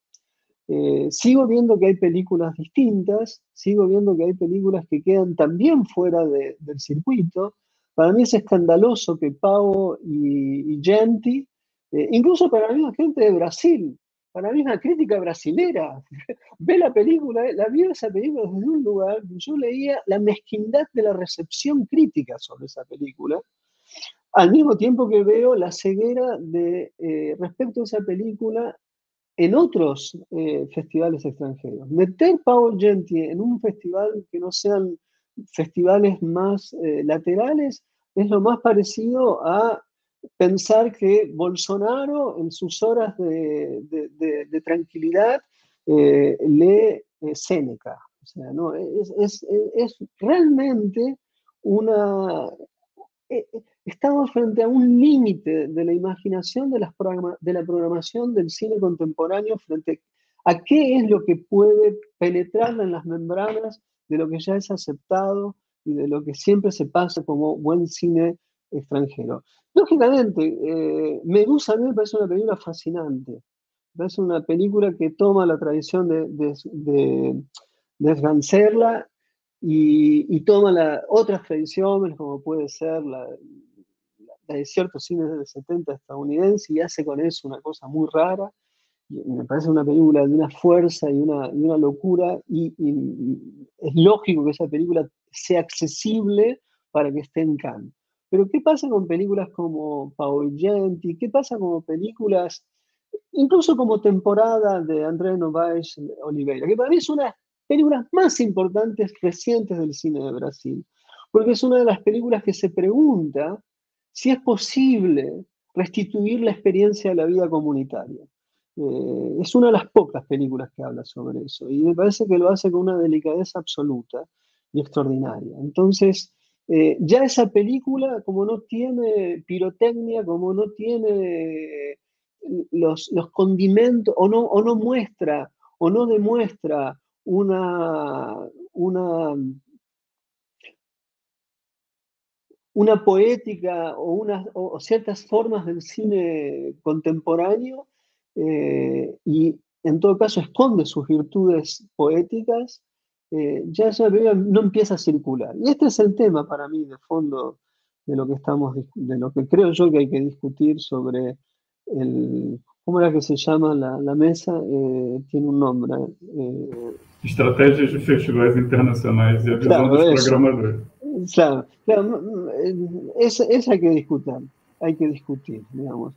eh, sigo viendo que hay películas distintas, sigo viendo que hay películas que quedan también fuera del circuito, para mí es escandaloso que Pau y, Genti, eh, incluso para la gente de Brasil, para es una crítica brasilera, [LAUGHS] ve la película, la vio esa película desde un lugar, yo leía la mezquindad de la recepción crítica sobre esa película, al mismo tiempo que veo la ceguera de, eh, respecto a esa película en otros eh, festivales extranjeros. Meter Pau Genti en un festival que no sean festivales más eh, laterales es lo más parecido a pensar que Bolsonaro en sus horas de, tranquilidad eh, lee Séneca. O sea, ¿no? es, realmente una... estamos frente a un límite de la imaginación de, de la programación del cine contemporáneo frente a qué es lo que puede penetrar en las membranas de lo que ya es aceptado y de lo que siempre se pasa como buen cine extranjero. Lógicamente, eh, Medusa a mí me parece una película fascinante. Me parece una película que toma la tradición de, de, de, y, toma la, otras tradiciones, como puede ser la, de ciertos cines de 70 estadounidense, y hace con eso una cosa muy rara me parece una película de una fuerza y una, una locura, y, es lógico que esa película sea accesible para que esté en Cannes. Pero ¿qué pasa con películas como Paolo Genti? ¿Qué pasa con películas, incluso como temporada de André Novaes Oliveira? Que para mí es una de las películas más importantes recientes del cine de Brasil, porque es una de las películas que se pregunta si es posible restituir la experiencia de la vida comunitaria. Eh, es una de las pocas películas que habla sobre eso y me parece que lo hace con una delicadeza absoluta y extraordinaria. Entonces, eh, ya esa película, como no tiene pirotecnia, como no tiene los, los condimentos, o no, o no muestra, o no demuestra una, una, una poética o, o ciertas formas del cine contemporáneo, eh, y en todo caso esconde sus virtudes poéticas, eh, ya esa no empieza a circular. Y este es el tema para mí de fondo de lo que estamos, de lo que creo yo que hay que discutir sobre el, ¿cómo era que se llama la, la mesa? Eh, tiene un nombre. Estrategias de festivales internacionales y a claro, de los programadores. Claro, claro eso, eso hay que discutir, hay que discutir, digamos.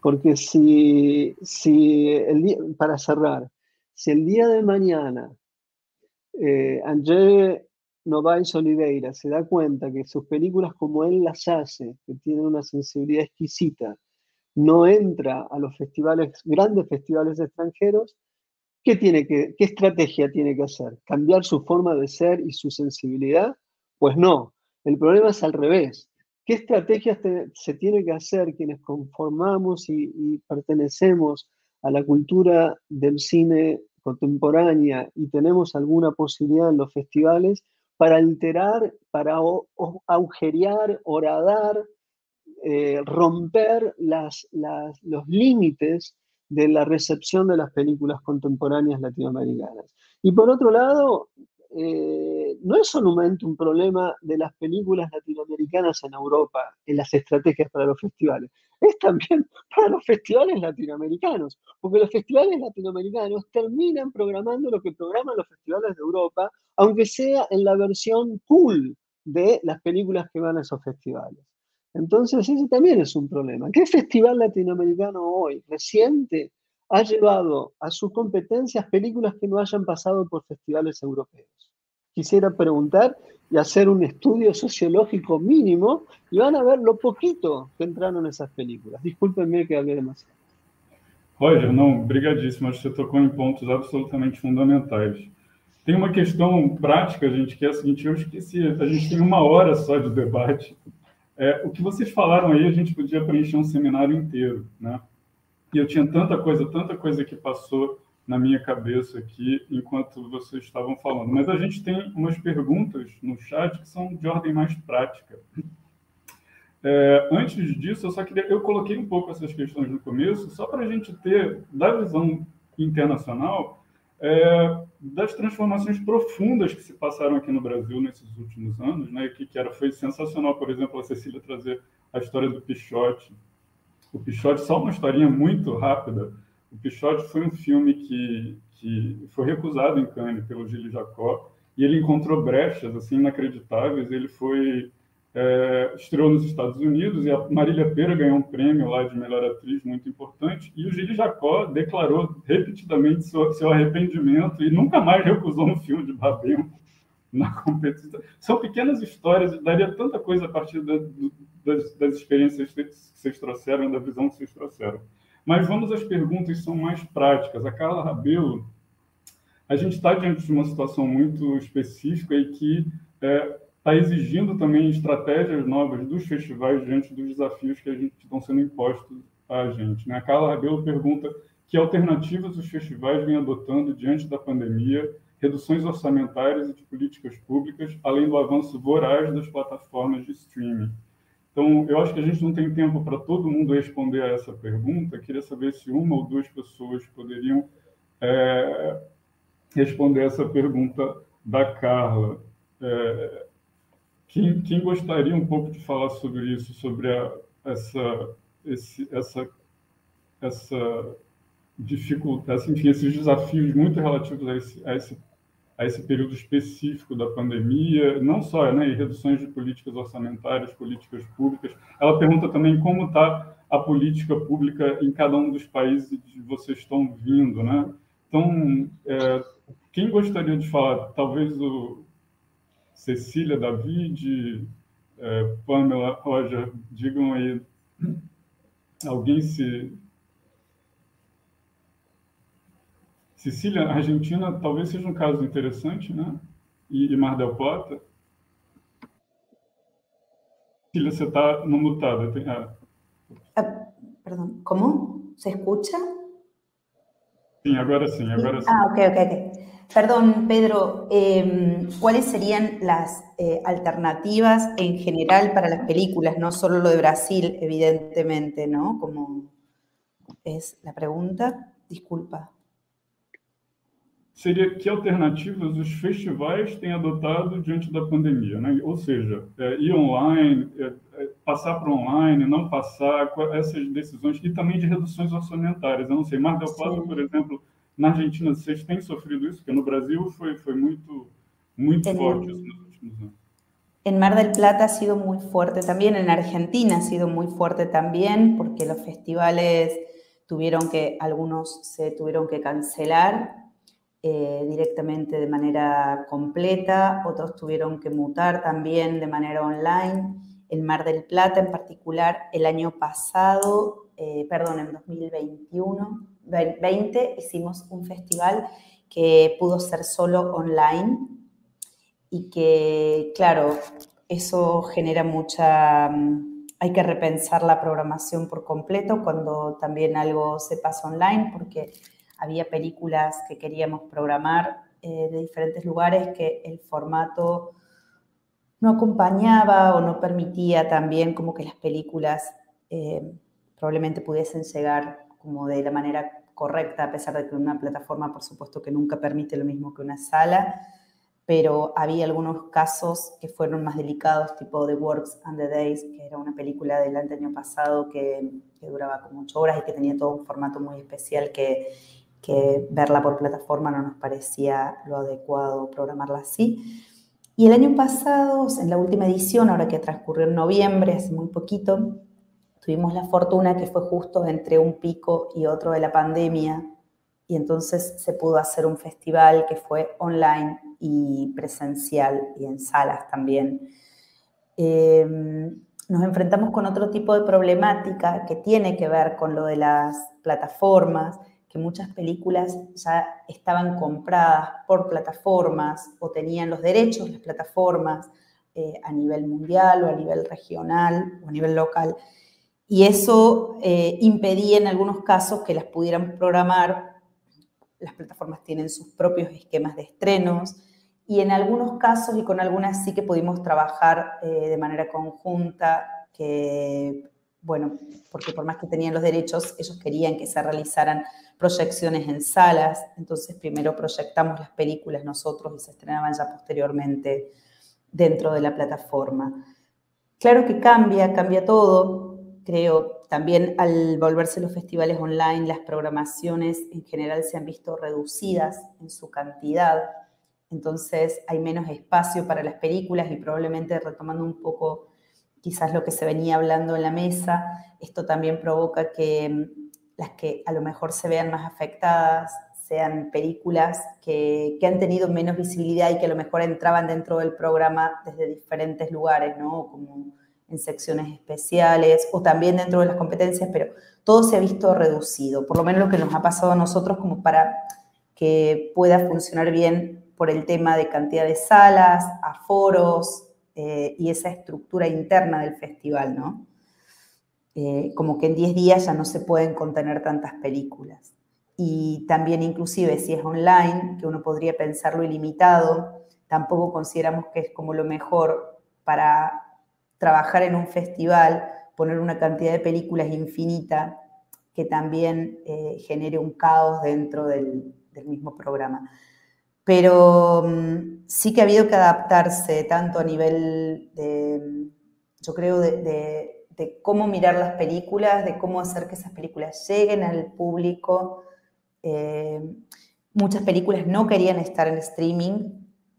Porque si, si el día, para cerrar, si el día de mañana eh, André Novaes Oliveira se da cuenta que sus películas como él las hace, que tienen una sensibilidad exquisita, no entra a los festivales, grandes festivales extranjeros, ¿qué, tiene que, ¿qué estrategia tiene que hacer? ¿Cambiar su forma de ser y su sensibilidad? Pues no, el problema es al revés. ¿Qué estrategias se tiene que hacer quienes conformamos y, pertenecemos a la cultura del cine contemporánea y tenemos alguna posibilidad en los festivales para alterar, para agujerear, horadar, eh, romper los límites de la recepción de las películas contemporáneas latinoamericanas. Y por otro lado, eh, no es solamente un problema de las películas latinoamericanas en Europa, en las estrategias para los festivales, es también [LAUGHS] para los festivales latinoamericanos, porque los festivales latinoamericanos terminan programando lo que programan los festivales de Europa, aunque sea en la versión cool de las películas que van a esos festivales. Entonces, ese también es un problema. ¿Qué festival latinoamericano hoy, reciente, ha llevado a sus competencias películas que no hayan pasado por festivales europeos. Quisiera preguntar y hacer un estudio sociológico mínimo y van a ver lo poquito que entraron esas películas. Discúlpenme que hablé demasiado. Roger, não, brigadíssimo. Acho que você tocou em pontos absolutamente fundamentais. Tem uma questão prática, gente, que é a seguinte: eu esqueci, a gente tem uma hora só de debate. É, o que vocês falaram aí, a gente podia preencher um seminário inteiro, né? E eu tinha tanta coisa, tanta coisa que passou na minha cabeça aqui enquanto vocês estavam falando. Mas a gente tem umas perguntas no chat que são de ordem mais prática. É, antes disso, eu só queria. Eu coloquei um pouco essas questões no começo, só para a gente ter, da visão internacional, é, das transformações profundas que se passaram aqui no Brasil nesses últimos anos, né? Que, que era, foi sensacional, por exemplo, a Cecília trazer a história do Pichote. O Pichote, só uma historinha muito rápida. O Pichote foi um filme que, que foi recusado em Cannes pelo Gilles Jacó e ele encontrou brechas assim inacreditáveis. Ele foi é, estreou nos Estados Unidos e a Marília Pera ganhou um prêmio lá de melhor atriz muito importante e o Gilles Jacó declarou repetidamente seu, seu arrependimento e nunca mais recusou um filme de Babem na competição. São pequenas histórias daria tanta coisa a partir da, do, das, das, experiências que vocês trouxeram, da visão que vocês trouxeram. Mas vamos às perguntas que são mais práticas. A Carla Rabelo, a gente está diante de uma situação muito específica e que é, está exigindo também estratégias novas dos festivais diante dos desafios que a gente estão sendo impostos a gente. Né? A Carla Rabelo pergunta que alternativas os festivais vêm adotando diante da pandemia, reduções orçamentárias e de políticas públicas, além do avanço voraz das plataformas de streaming. Então, eu acho que a gente não tem tempo para todo mundo responder a essa pergunta. Queria saber se uma ou duas pessoas poderiam é, responder essa pergunta da Carla. É, quem, quem, gostaria um pouco de falar sobre isso, sobre a, essa, esse, essa, essa dificuldade, enfim, esses desafios muito relativos a esse, a esse, a esse período específico da pandemia, não só né, reduções de políticas orçamentárias, políticas públicas. Ela pergunta também como está a política pública em cada um dos países que vocês estão vindo, né? Então, é, quem gostaria de falar? Talvez o, Cecília, David, é, Pamela, Roger, digam aí, alguém se. Cecília, Argentina talvez seja um caso interessante, né? E, e Mar del Plata. Cecília, você está no mutado. Tem, ah. Ah, perdão, como? Se escuta? Sim, agora sim, agora sim. Ah, ok, ok, ok. Perdón, Pedro, eh, ¿cuáles serían las eh, alternativas en general para las películas? No solo lo de Brasil, evidentemente, ¿no? Como es la pregunta. Disculpa. Seria que alternativas os festivais têm adotado diante da pandemia, né? Ou seja, é, ir online, é, é, passar para online, não passar, essas decisões e também de reduções orçamentárias. Eu não sei, Mar del Plata, por exemplo, na Argentina vocês têm sofrido isso? Porque no Brasil foi, foi muito, muito en, los últimos años. En Mar del Plata ha sido muy fuerte también, en Argentina ha sido muy fuerte también, porque los festivales tuvieron que, algunos se tuvieron que cancelar eh, directamente de manera completa, otros tuvieron que mutar también de manera online. En Mar del Plata en particular, el año pasado, eh, perdón, en 2021, 20 hicimos un festival que pudo ser solo online y que, claro, eso genera mucha... Mm, hay que repensar la programación por completo cuando también algo se pasa online, porque había películas que queríamos programar eh, de diferentes lugares que el formato no acompañaba o no permitía también como que las películas eh, probablemente pudiesen llegar como de la manera correcta, a pesar de que una plataforma, por supuesto, que nunca permite lo mismo que una sala, pero había algunos casos que fueron más delicados, tipo The Works and the Days, que era una película del año pasado que, duraba como ocho horas y que tenía todo un formato muy especial que, que verla por plataforma no nos parecía lo adecuado programarla así. Y el año pasado, en la última edición, ahora que transcurrió en noviembre, hace muy poquito, tuvimos la fortuna que fue justo entre un pico y otro de la pandemia y entonces se pudo hacer un festival que fue online y presencial y en salas también. Em, nos enfrentamos con otro tipo de problemática que tiene que ver con lo de las plataformas, que muchas películas ya estaban compradas por plataformas o tenían los derechos las plataformas eh, a nivel mundial o a nivel regional o a nivel local. Y eso eh, impedía en algunos casos que las pudieran programar. Las plataformas tienen sus propios esquemas de estrenos y en algunos casos y con algunas sí que pudimos trabajar eh, de manera conjunta, que, bueno, porque por más que tenían los derechos, ellos querían que se realizaran proyecciones en salas, entonces primero proyectamos las películas nosotros y se estrenaban ya posteriormente dentro de la plataforma. Claro que cambia, cambia todo, creo, también al volverse los festivales online, las programaciones en general se han visto reducidas en su cantidad, entonces hay menos espacio para las películas y probablemente retomando un poco quizás lo que se venía hablando en la mesa, esto también provoca que mm, las que a lo mejor se vean más afectadas sean películas que, han tenido menos visibilidad y que a lo mejor entraban dentro del programa desde diferentes lugares, ¿no? Como en secciones especiales o también dentro de las competencias, pero todo se ha visto reducido, por lo menos lo que nos ha pasado a nosotros como para que pueda funcionar bien por el tema de cantidad de salas, aforos eh, y esa estructura interna del festival, ¿no? Eh, como que en 10 días ya no se pueden contener tantas películas. Y también inclusive si es online, que uno podría pensarlo ilimitado, tampoco consideramos que es como lo mejor para trabajar en un festival, poner una cantidad de películas infinita que también eh, genere un caos dentro del mismo programa pero mm, sí que ha habido que adaptarse tanto a nivel de, yo creo, de, cómo mirar las películas, de cómo hacer que esas películas lleguen al público. Eh, muchas películas no querían estar en streaming,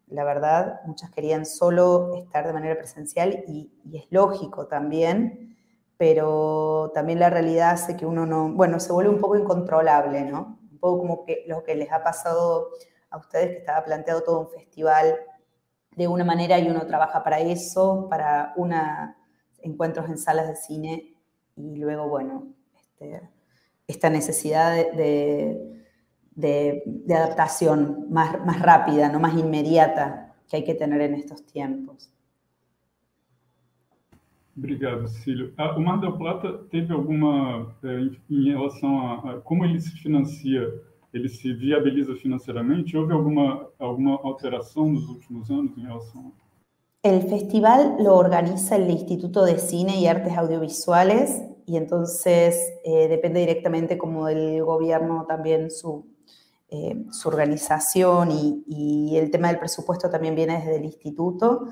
la verdad, muchas querían solo estar de manera presencial y, es lógico también, pero también la realidad hace que uno no, bueno, se vuelve un poco incontrolable, ¿no? Un poco como que lo que les ha pasado a ustedes que estaba planteado todo un festival de una manera y uno trabaja para eso, para una, encuentros en salas de cine y luego, bueno, este, esta necesidad de, adaptación más, más rápida, no más inmediata que hay que tener en estos tiempos. Obrigado, Cecílio. Ah, o Mar del Plata teve alguma, eh, em relação a, a como ele se financia ele se viabiliza financeiramente? ¿Houve alguma, alguma alteração nos últimos anos em relação El festival lo organiza el Instituto de Cine y Artes Audiovisuales y entonces eh, depende directamente como del gobierno también su, eh, su organización y, y, el tema del presupuesto también viene desde el instituto.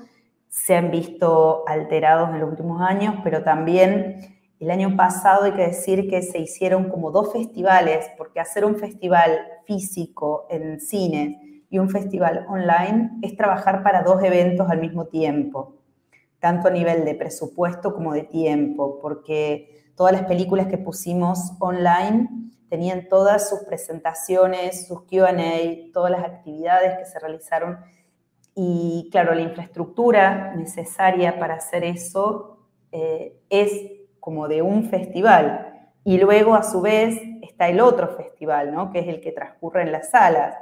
Se han visto alterados en los últimos años, pero también el año pasado hay que decir que se hicieron como dos festivales, porque hacer un festival físico en cine y un festival online es trabajar para dos eventos al mismo tiempo, tanto a nivel de presupuesto como de tiempo, porque todas las películas que pusimos online tenían todas sus presentaciones, sus QA, todas las actividades que se realizaron. Y claro, la infraestructura necesaria para hacer eso eh, es como de un festival. Y luego, a su vez, está el otro festival, ¿no? que es el que transcurre en las salas,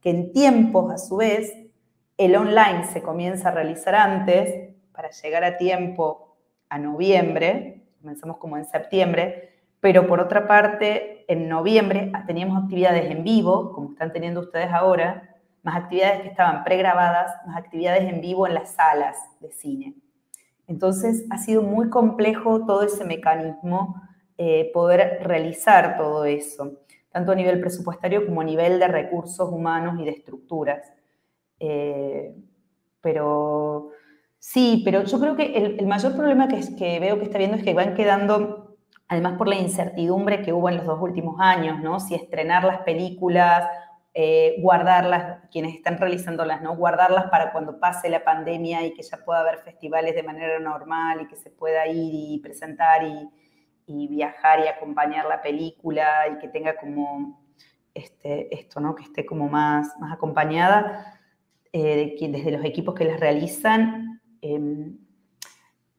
que en tiempos, a su vez, el online se comienza a realizar antes para llegar a tiempo a noviembre, comenzamos como en septiembre, pero por otra parte, en noviembre teníamos actividades en vivo, como están teniendo ustedes ahora, más actividades que estaban pregrabadas, más actividades en vivo en las salas de cine. Entonces ha sido muy complejo todo ese mecanismo, eh, poder realizar todo eso, tanto a nivel presupuestario como a nivel de recursos humanos y de estructuras. Eh, pero sí, pero yo creo que el, mayor problema que, que veo que está viendo es que van quedando, además por la incertidumbre que hubo en los dos últimos años, ¿no? Si estrenar las películas eh, guardarlas, quienes están realizándolas, ¿no? Guardarlas para cuando pase la pandemia y que ya pueda haber festivales de manera normal y que se pueda ir y presentar y, viajar y acompañar la película y que tenga como este, esto, ¿no? Que esté como más, más acompañada eh, desde los equipos que las realizan. Em,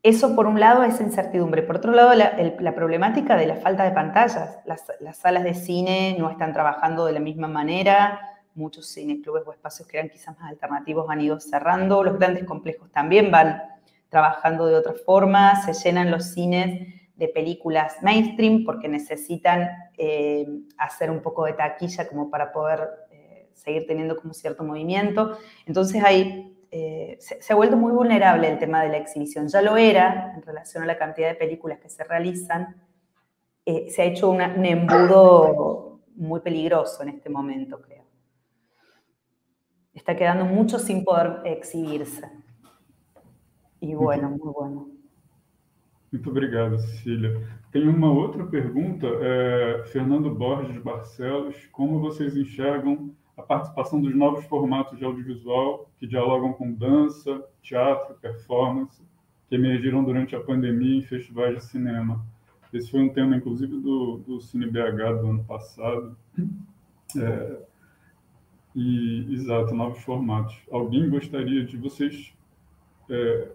eso, por un lado, es incertidumbre. Por otro lado, la, problemática de la falta de pantallas. Las, salas de cine no están trabajando de la misma manera. Muchos cineclubes o espacios que eran quizás más alternativos han ido cerrando. Los grandes complejos también van trabajando de otra forma. Se llenan los cines de películas mainstream porque necesitan eh, hacer un poco de taquilla como para poder eh, seguir teniendo como cierto movimiento. Entonces hay, eh, se, ha vuelto muy vulnerable el tema de la exhibición. Ya lo era en relación a la cantidad de películas que se realizan. se ha hecho un embudo muy peligroso en este momento, creo. Está quedando mucho sin poder exhibirse. Y bueno, muy bueno. Muito obrigado, Cecília. Tem uma outra pergunta, é, Fernando Borges Barcelos, como vocês enxergam a participação dos novos formatos de audiovisual que dialogam com dança, teatro, performance, que emergiram durante a pandemia em festivais de cinema? Esse foi um tema, inclusive, do, do CineBH do ano passado. É, e, exato, novos formatos. Alguém gostaria de vocês é,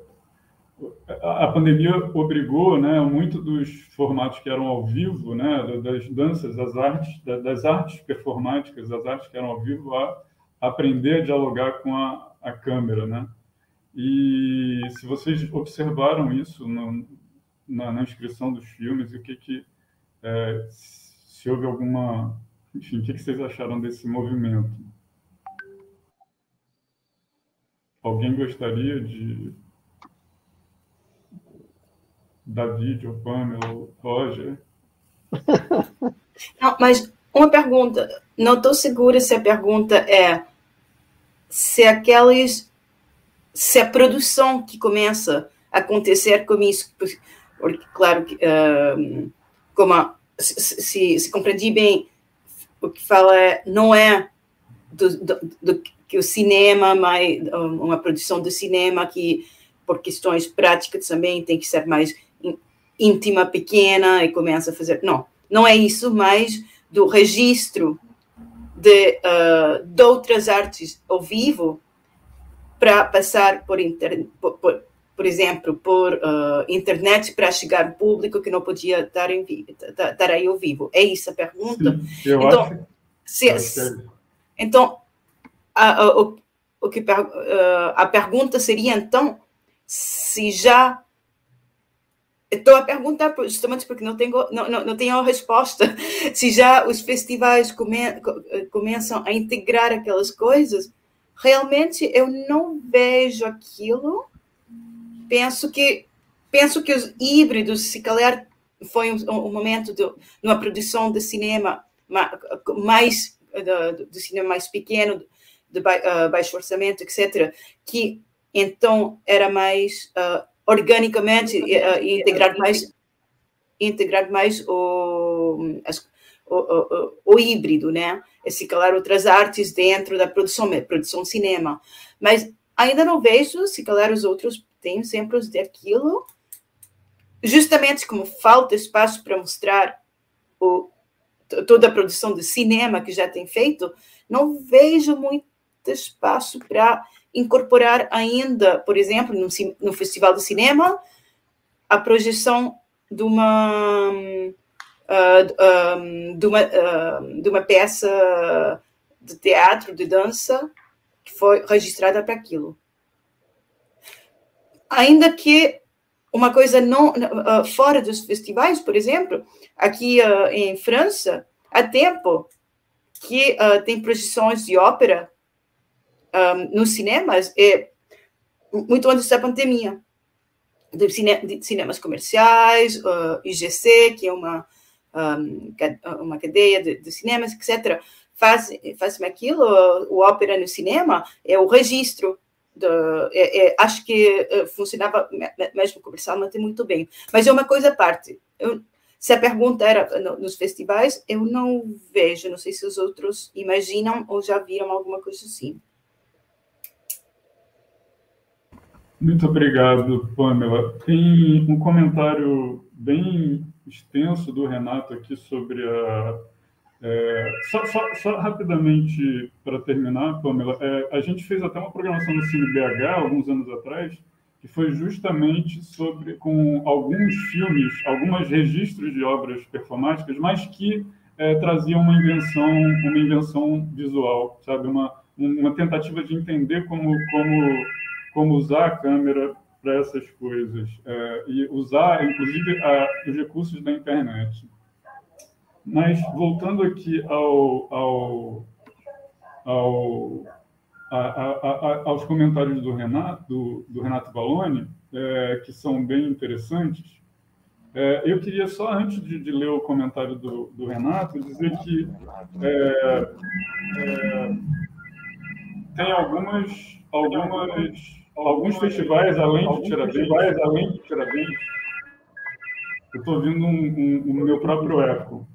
a pandemia obrigou, né, muito dos formatos que eram ao vivo, né, das danças, das artes, das artes performáticas, das artes que eram ao vivo, a aprender a dialogar com a, a câmera, né? E se vocês observaram isso no, na, na, inscrição dos filmes, o que que é, se houve alguma, enfim, o que, que vocês acharam desse movimento? Alguém gostaria de David, o Pamela, o Roger. [LAUGHS] Não, mas uma pergunta, não estou segura se a pergunta é se aqueles se a produção que começa a acontecer com isso, porque claro que uh, como a, se, se compreendi bem o que fala é, não é do, do, do, que o cinema, mas uma produção de cinema que por questões práticas também tem que ser mais íntima pequena e começa a fazer. Não, não é isso, mas do registro de, uh, de outras artes ao vivo para passar por, inter, por, por, por exemplo, por uh, internet para chegar público que não podia estar, em, estar aí ao vivo. É isso a pergunta? Sim, eu então, acho, se, acho é então a, a, o, o que, uh, a pergunta seria, então, se já Estou a perguntar justamente porque não tenho, não, não, não tenho a resposta. [LAUGHS] Se já os festivais come, começam a integrar aquelas coisas, realmente eu não vejo aquilo. Penso que penso que os híbridos, se calhar foi um, um momento de uma produção de cinema mais do, cinema mais pequeno, de baixo orçamento, etc., que então era mais uh, organicamente uh, integrar mais integrar mais o, as, o, o, o, híbrido, né? E se calar outras artes dentro da produção, produção cinema. Mas ainda não vejo se calar os outros têm exemplos daquilo, justamente como falta espaço para mostrar o, toda a produção de cinema que já tem feito, não vejo muito espaço para incorporar ainda, por exemplo, no, no Festival de Cinema, a projeção de uma, uh, um, de, uma uh, de uma peça de teatro, de dança, que foi registrada para aquilo. Ainda que uma coisa não uh, fora dos festivais, por exemplo, aqui em França, há tempo que tem projeções de ópera um, nos cinemas é muito antes da pandemia. De, cine, de cinemas comerciais, uh, IGC, que é uma, um, uma cadeia de, de, cinemas, etc., faz, faz aquilo, o ópera no cinema, é o registro do, é, é, acho que uh, funcionava mesmo comercialmente muito bem. Mas é uma coisa à parte. Eu, se a pergunta era no, nos festivais, eu não vejo, não sei se os outros imaginam ou já viram alguma coisa assim. Muito obrigado, Pamela. Tem um comentário bem extenso do Renato aqui sobre a. É, só, só, só, rapidamente para terminar, Pamela, é, a gente fez até uma programação no Cine BH alguns anos atrás, que foi justamente sobre com alguns filmes, alguns registros de obras performáticas, mas que é, traziam uma invenção, uma invenção visual, sabe, uma, uma tentativa de entender como como como usar a câmera para essas coisas é, e usar, inclusive, a, os recursos da internet. Mas voltando aqui ao, ao, ao a, a, aos comentários do Renato, do, do Renato Valone, é, que são bem interessantes, é, eu queria só, antes de, de, ler o comentário do, do Renato, dizer que é, é tem algumas, algumas alguns festivais além de Tiradentes, além de Tiradentes, eu estou ouvindo um, um, um, meu próprio eco.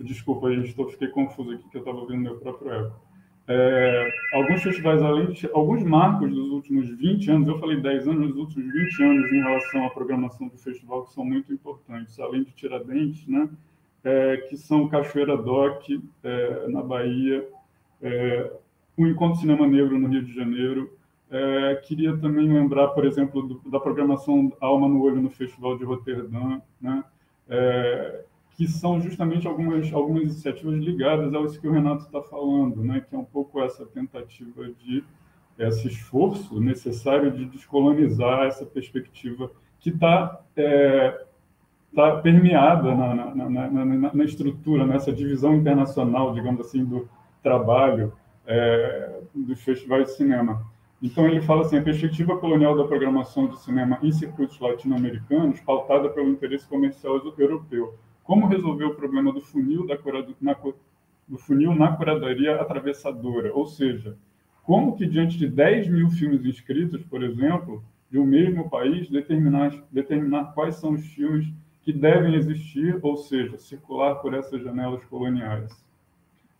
Desculpa, gente, estou fiquei confuso aqui que eu estava ouvindo meu próprio eco. É, alguns festivais além de, alguns marcos dos últimos 20 anos, eu falei 10 anos, dos últimos 20 anos em relação à programação do festival que são muito importantes, além de Tiradentes, né? É, que são Cachoeira Doc, é, na Bahia, é, o Encontro Cinema Negro no Rio de Janeiro. É, queria também lembrar, por exemplo, do, da programação Alma no Olho no Festival de Roterdã, né? É, que são justamente algumas, algumas iniciativas ligadas a isso que o Renato está falando, né? que é um pouco essa tentativa de, esse esforço necessário de descolonizar essa perspectiva que está é, tá permeada na, na, na, na, estrutura, nessa divisão internacional, digamos assim, do trabalho, é, dos festivais de cinema. Então, ele fala assim: a perspectiva colonial da programação de cinema em circuitos latino-americanos, pautada pelo interesse comercial europeu. Como resolver o problema do funil, da na, do funil na curadoria atravessadora? Ou seja, como que, diante de 10 mil filmes inscritos, por exemplo, de um mesmo país, determinar, determinar quais são os filmes que devem existir, ou seja, circular por essas janelas coloniais?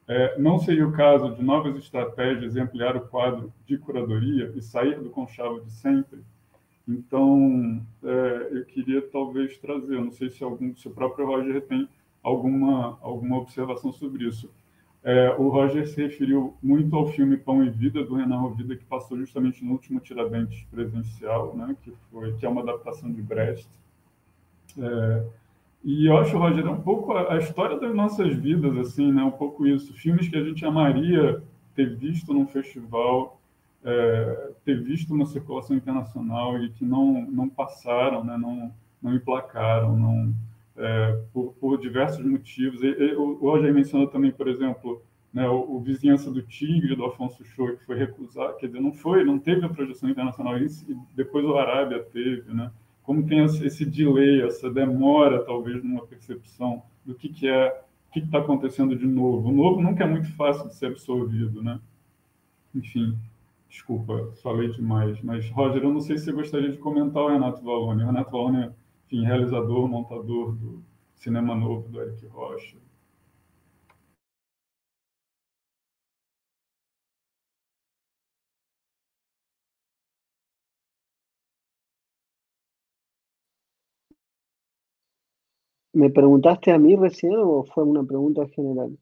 É, não seria o caso de novas estratégias e ampliar o quadro de curadoria e sair do conchavo de sempre? Então, é, eu queria talvez trazer, não sei se algum, se o próprio Roger tem alguma, alguma observação sobre isso. É, o Roger se referiu muito ao filme Pão e Vida, do Renan Rovida, que passou justamente no último Tiradentes presencial, né, que, foi, que é uma adaptação de Brecht. É, e eu acho, Roger, é um pouco a, a, história das nossas vidas, assim, né? Um pouco isso. Filmes que a gente amaria ter visto num festival, é, ter visto uma circulação internacional e que não, não passaram, né? Não, não emplacaram, não, é, por, por, diversos motivos. E, e, o Roger mencionou também, por exemplo, né, o, o, Vizinhança do Tigre, do Afonso Show, que foi recusado, quer dizer, não foi, não teve a projeção internacional, e depois o Arábia teve, né? Como tem esse delay, essa demora, talvez, numa percepção do que, que é, o que está acontecendo de novo. O novo nunca é muito fácil de ser absorvido, né? Enfim, desculpa, falei demais. Mas, Roger, eu não sei se você gostaria de comentar o Renato Valone. O Renato Valone enfim, realizador, montador do Cinema Novo, do Eric Rocha. ¿Me preguntaste a mí recién o fue una pregunta general?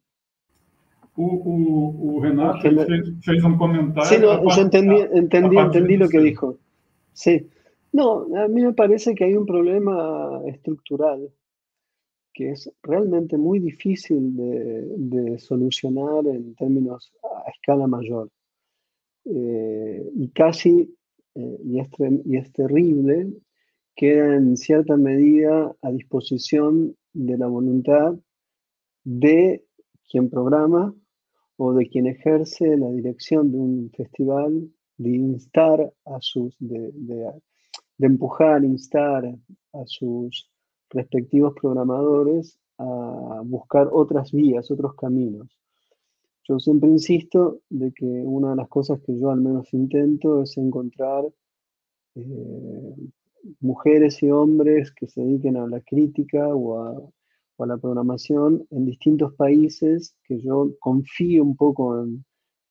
O, o, o Renato fez, un comentario. Sí, no, yo entendí, entendí, entendí lo que dijo. Sí. No, a mí me parece que hay un problema estructural que es realmente muy difícil de, de solucionar en términos a escala mayor. Eh, y casi, eh, y, es, y es terrible, queda en cierta medida a disposición de la voluntad de quien programa o de quien ejerce la dirección de un festival, de instar a sus, de, empujar, instar a sus respectivos programadores a buscar otras vías, otros caminos. Yo siempre insisto de que una de las cosas que yo al menos intento es encontrar eh, mujeres y hombres que se dediquen a la crítica o a, la programación en distintos países, que yo confío un poco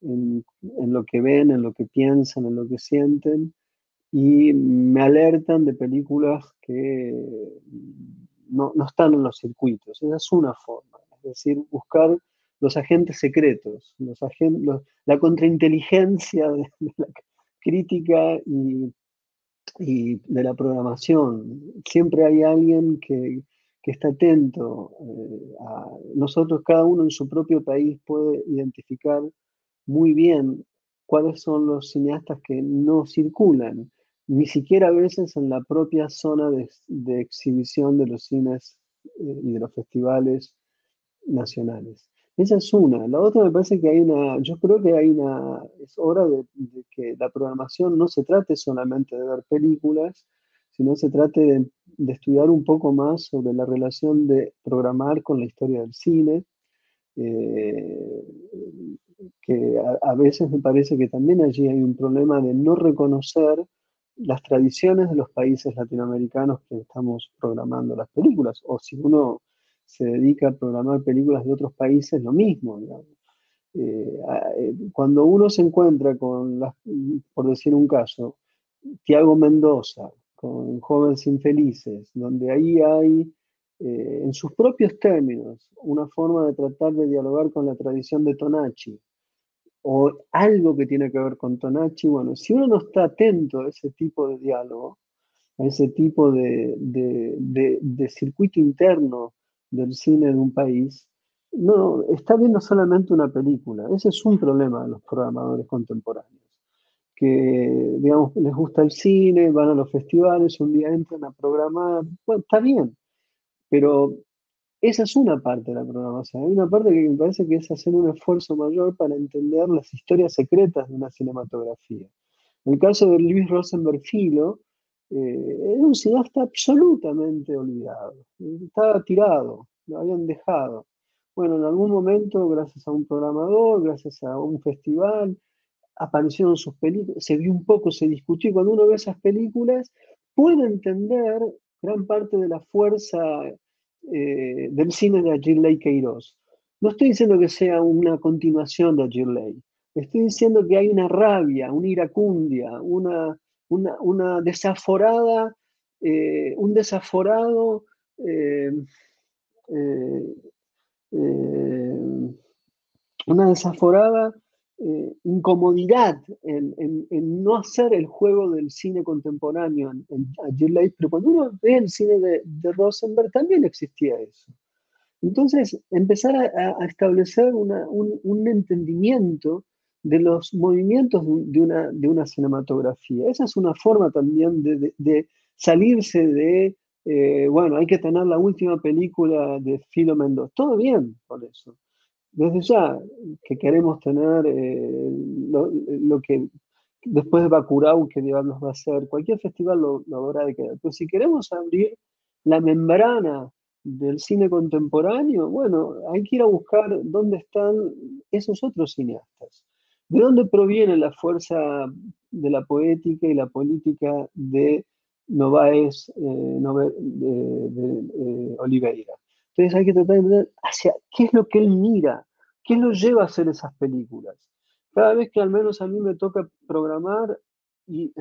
en, lo que ven, en lo que piensan, en lo que sienten, y me alertan de películas que no, están en los circuitos. Esa es una forma, es decir, buscar los agentes secretos, los agentes, la contrainteligencia de, la crítica y, y, de la programación. Siempre hay alguien que, que está atento eh, a nosotros, cada uno en su propio país puede identificar muy bien cuáles son los cineastas que no circulan ni siquiera a veces en la propia zona de, de exhibición de los cines eh, y de los festivales nacionales. Esa es una. La otra me parece que hay una, yo creo que hay una, es hora de, que la programación no se trate solamente de ver películas, sino se trate de, de, estudiar un poco más sobre la relación de programar con la historia del cine, eh, que a, a, veces me parece que también allí hay un problema de no reconocer las tradiciones de los países latinoamericanos que estamos programando las películas, o si uno se dedica a programar películas de otros países, lo mismo. Eh, eh, cuando uno se encuentra con, por decir un caso, Tiago Mendoza, con Jóvenes Infelices, donde ahí hay, eh, en sus propios términos, una forma de tratar de dialogar con la tradición de Tonachi, o algo que tiene que ver con Tonachi, bueno, si uno no está atento a ese tipo de diálogo, a ese tipo de, de, de circuito interno del cine de un país, no, está viendo solamente una película. Ese es un problema de los programadores contemporáneos, que, digamos, les gusta el cine, van a los festivales, un día entran a programar, bueno, está bien, pero esa es una parte de la programación. Hay una parte que me parece que es hacer un esfuerzo mayor para entender las historias secretas de una cinematografía. En el caso de Luis Rosenberg Filo, eh, era un cineasta absolutamente olvidado. Estaba tirado, lo habían dejado. Bueno, en algún momento, gracias a un programador, gracias a un festival, aparecieron sus películas, se vio un poco, se discutió. Cuando uno ve esas películas, puede entender gran parte de la fuerza eh, del cine de Agirley Queiroz. No estoy diciendo que sea una continuación de Agirley, estoy diciendo que hay una rabia, una iracundia, una, una, una desaforada, eh, un desaforado, eh, eh, una desaforada incomodidad en, en, no hacer el juego del cine contemporáneo en, en pero cuando uno ve el cine de, de, Rosenberg también existía eso. Entonces, empezar a, a establecer una, un, un, entendimiento de los movimientos de una, de una cinematografía. Esa es una forma también de, de, salirse de, eh, bueno, hay que tener la última película de Filo Mendoza. Todo bien por eso desde ya que queremos tener eh, lo, que después de Bacurau, que digamos va a ser, cualquier festival lo, lo habrá de quedar. Pero si queremos abrir la membrana del cine contemporáneo, bueno, hay que ir a buscar dónde están esos otros cineastas. ¿De dónde proviene la fuerza de la poética y la política de Novaes eh, de, de, eh, Oliveira? Entonces hay que tratar de ver hacia qué es lo que él mira, qué lo lleva a hacer esas películas. Cada vez que al menos a mí me toca programar y,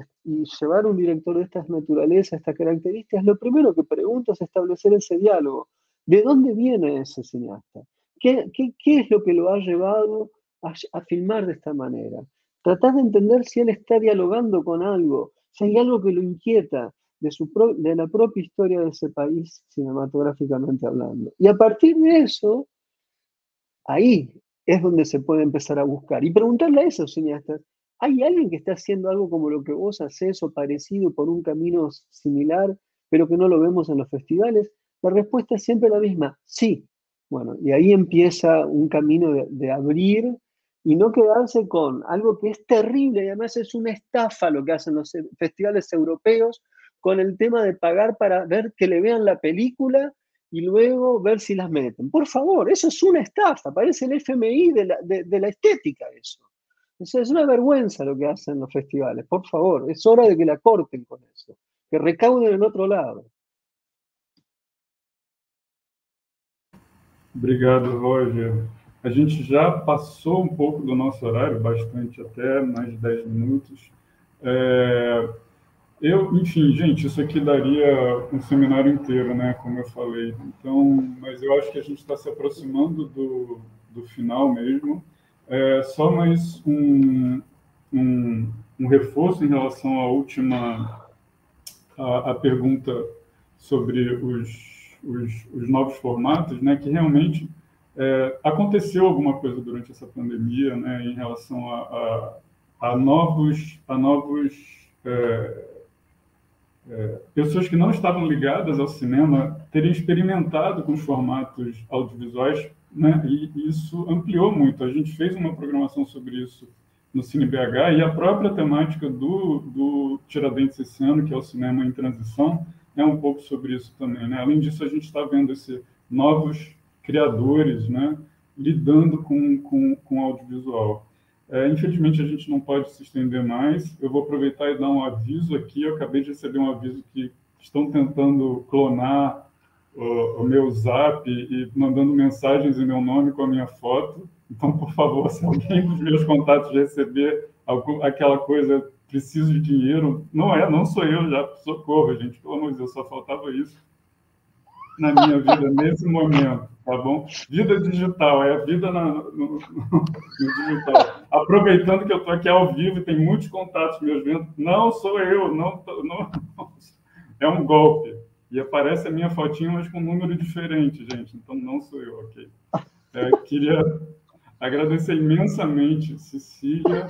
llevar un director de estas naturalezas, estas características, lo primero que pregunto es establecer ese diálogo. ¿De dónde viene ese cineasta? ¿Qué, qué, qué es lo que lo ha llevado a, filmar de esta manera? Tratar de entender si él está dialogando con algo, si hay algo que lo inquieta, de, su de la propia historia de ese país cinematográficamente hablando. Y a partir de eso, ahí es donde se puede empezar a buscar. Y preguntarle a esos cineastas, ¿hay alguien que está haciendo algo como lo que vos haces o parecido por un camino similar, pero que no lo vemos en los festivales? La respuesta es siempre la misma, sí. Bueno, y ahí empieza un camino de abrir y no quedarse con algo que es terrible y además es una estafa lo que hacen los festivales europeos con el tema de pagar para ver que le vean la película y luego ver si las meten. Por favor, eso es una estafa, parece el FMI de la, de, la estética eso. eso. Es una vergüenza lo que hacen los festivales, por favor, es hora de que la corten con eso, que recauden en otro lado. Obrigado, Roger. A gente já passou um pouco do nosso horário, bastante até, mais de 10 minutos. É... Eu, enfim, gente, isso aqui daria um seminário inteiro, né, como eu falei. Então, mas eu acho que a gente está se aproximando do, do final mesmo. É, só mais um, um, um reforço em relação à última a, pergunta sobre os, os, os, novos formatos, né, que realmente é, aconteceu alguma coisa durante essa pandemia, né, em relação a, a, a novos, a novos é, é, pessoas que não estavam ligadas ao cinema terem experimentado com os formatos audiovisuais, né, e isso ampliou muito. A gente fez uma programação sobre isso no Cine BH e a própria temática do, do Tiradentes esse ano, que é o cinema em transição, é um pouco sobre isso também. Né? Além disso, a gente está vendo esse novos criadores né, lidando com, com, com audiovisual. É, infelizmente, a gente não pode se estender mais. Eu vou aproveitar e dar um aviso aqui. Eu acabei de receber um aviso que estão tentando clonar o, o meu zap e mandando mensagens em meu nome com a minha foto. Então, por favor, se alguém dos meus contatos receber aquela coisa, preciso de dinheiro, não é, não sou eu, já socorro, gente, pelo amor de Deus, só faltava isso na minha vida nesse momento, tá bom? Vida digital, é a vida na, no, no, digital. Aproveitando que eu estou aqui ao vivo e tem muitos contatos meus vendo, não sou eu, não, não, [LAUGHS] é um golpe. E aparece a minha fotinha, mas com um número diferente, gente, então não sou eu, ok? É, queria Agradecer imensamente Cecília,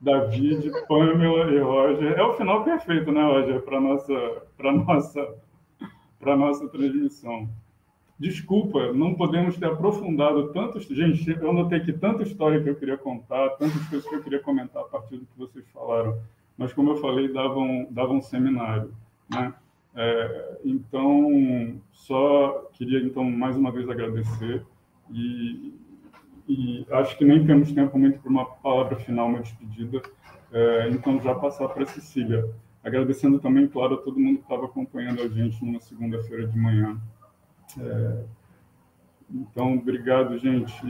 David, Pamela e Roger. É o final perfeito, né, Roger, para nossa para nossa para nossa transmissão. Desculpa, não podemos ter aprofundado tantos. Gente, eu notei que tanta história que eu queria contar, tantas coisas que eu queria comentar a partir do que vocês falaram. Mas, como eu falei, dava um, dava um seminário. Né? É, então, só queria, então, mais uma vez agradecer e, e acho que nem temos tempo muito para uma palavra final, uma despedida, é, então já passar para a Cecília. Agradecendo também, claro, a todo mundo que estava acompanhando a gente numa segunda-feira de manhã. É, então, obrigado, gente.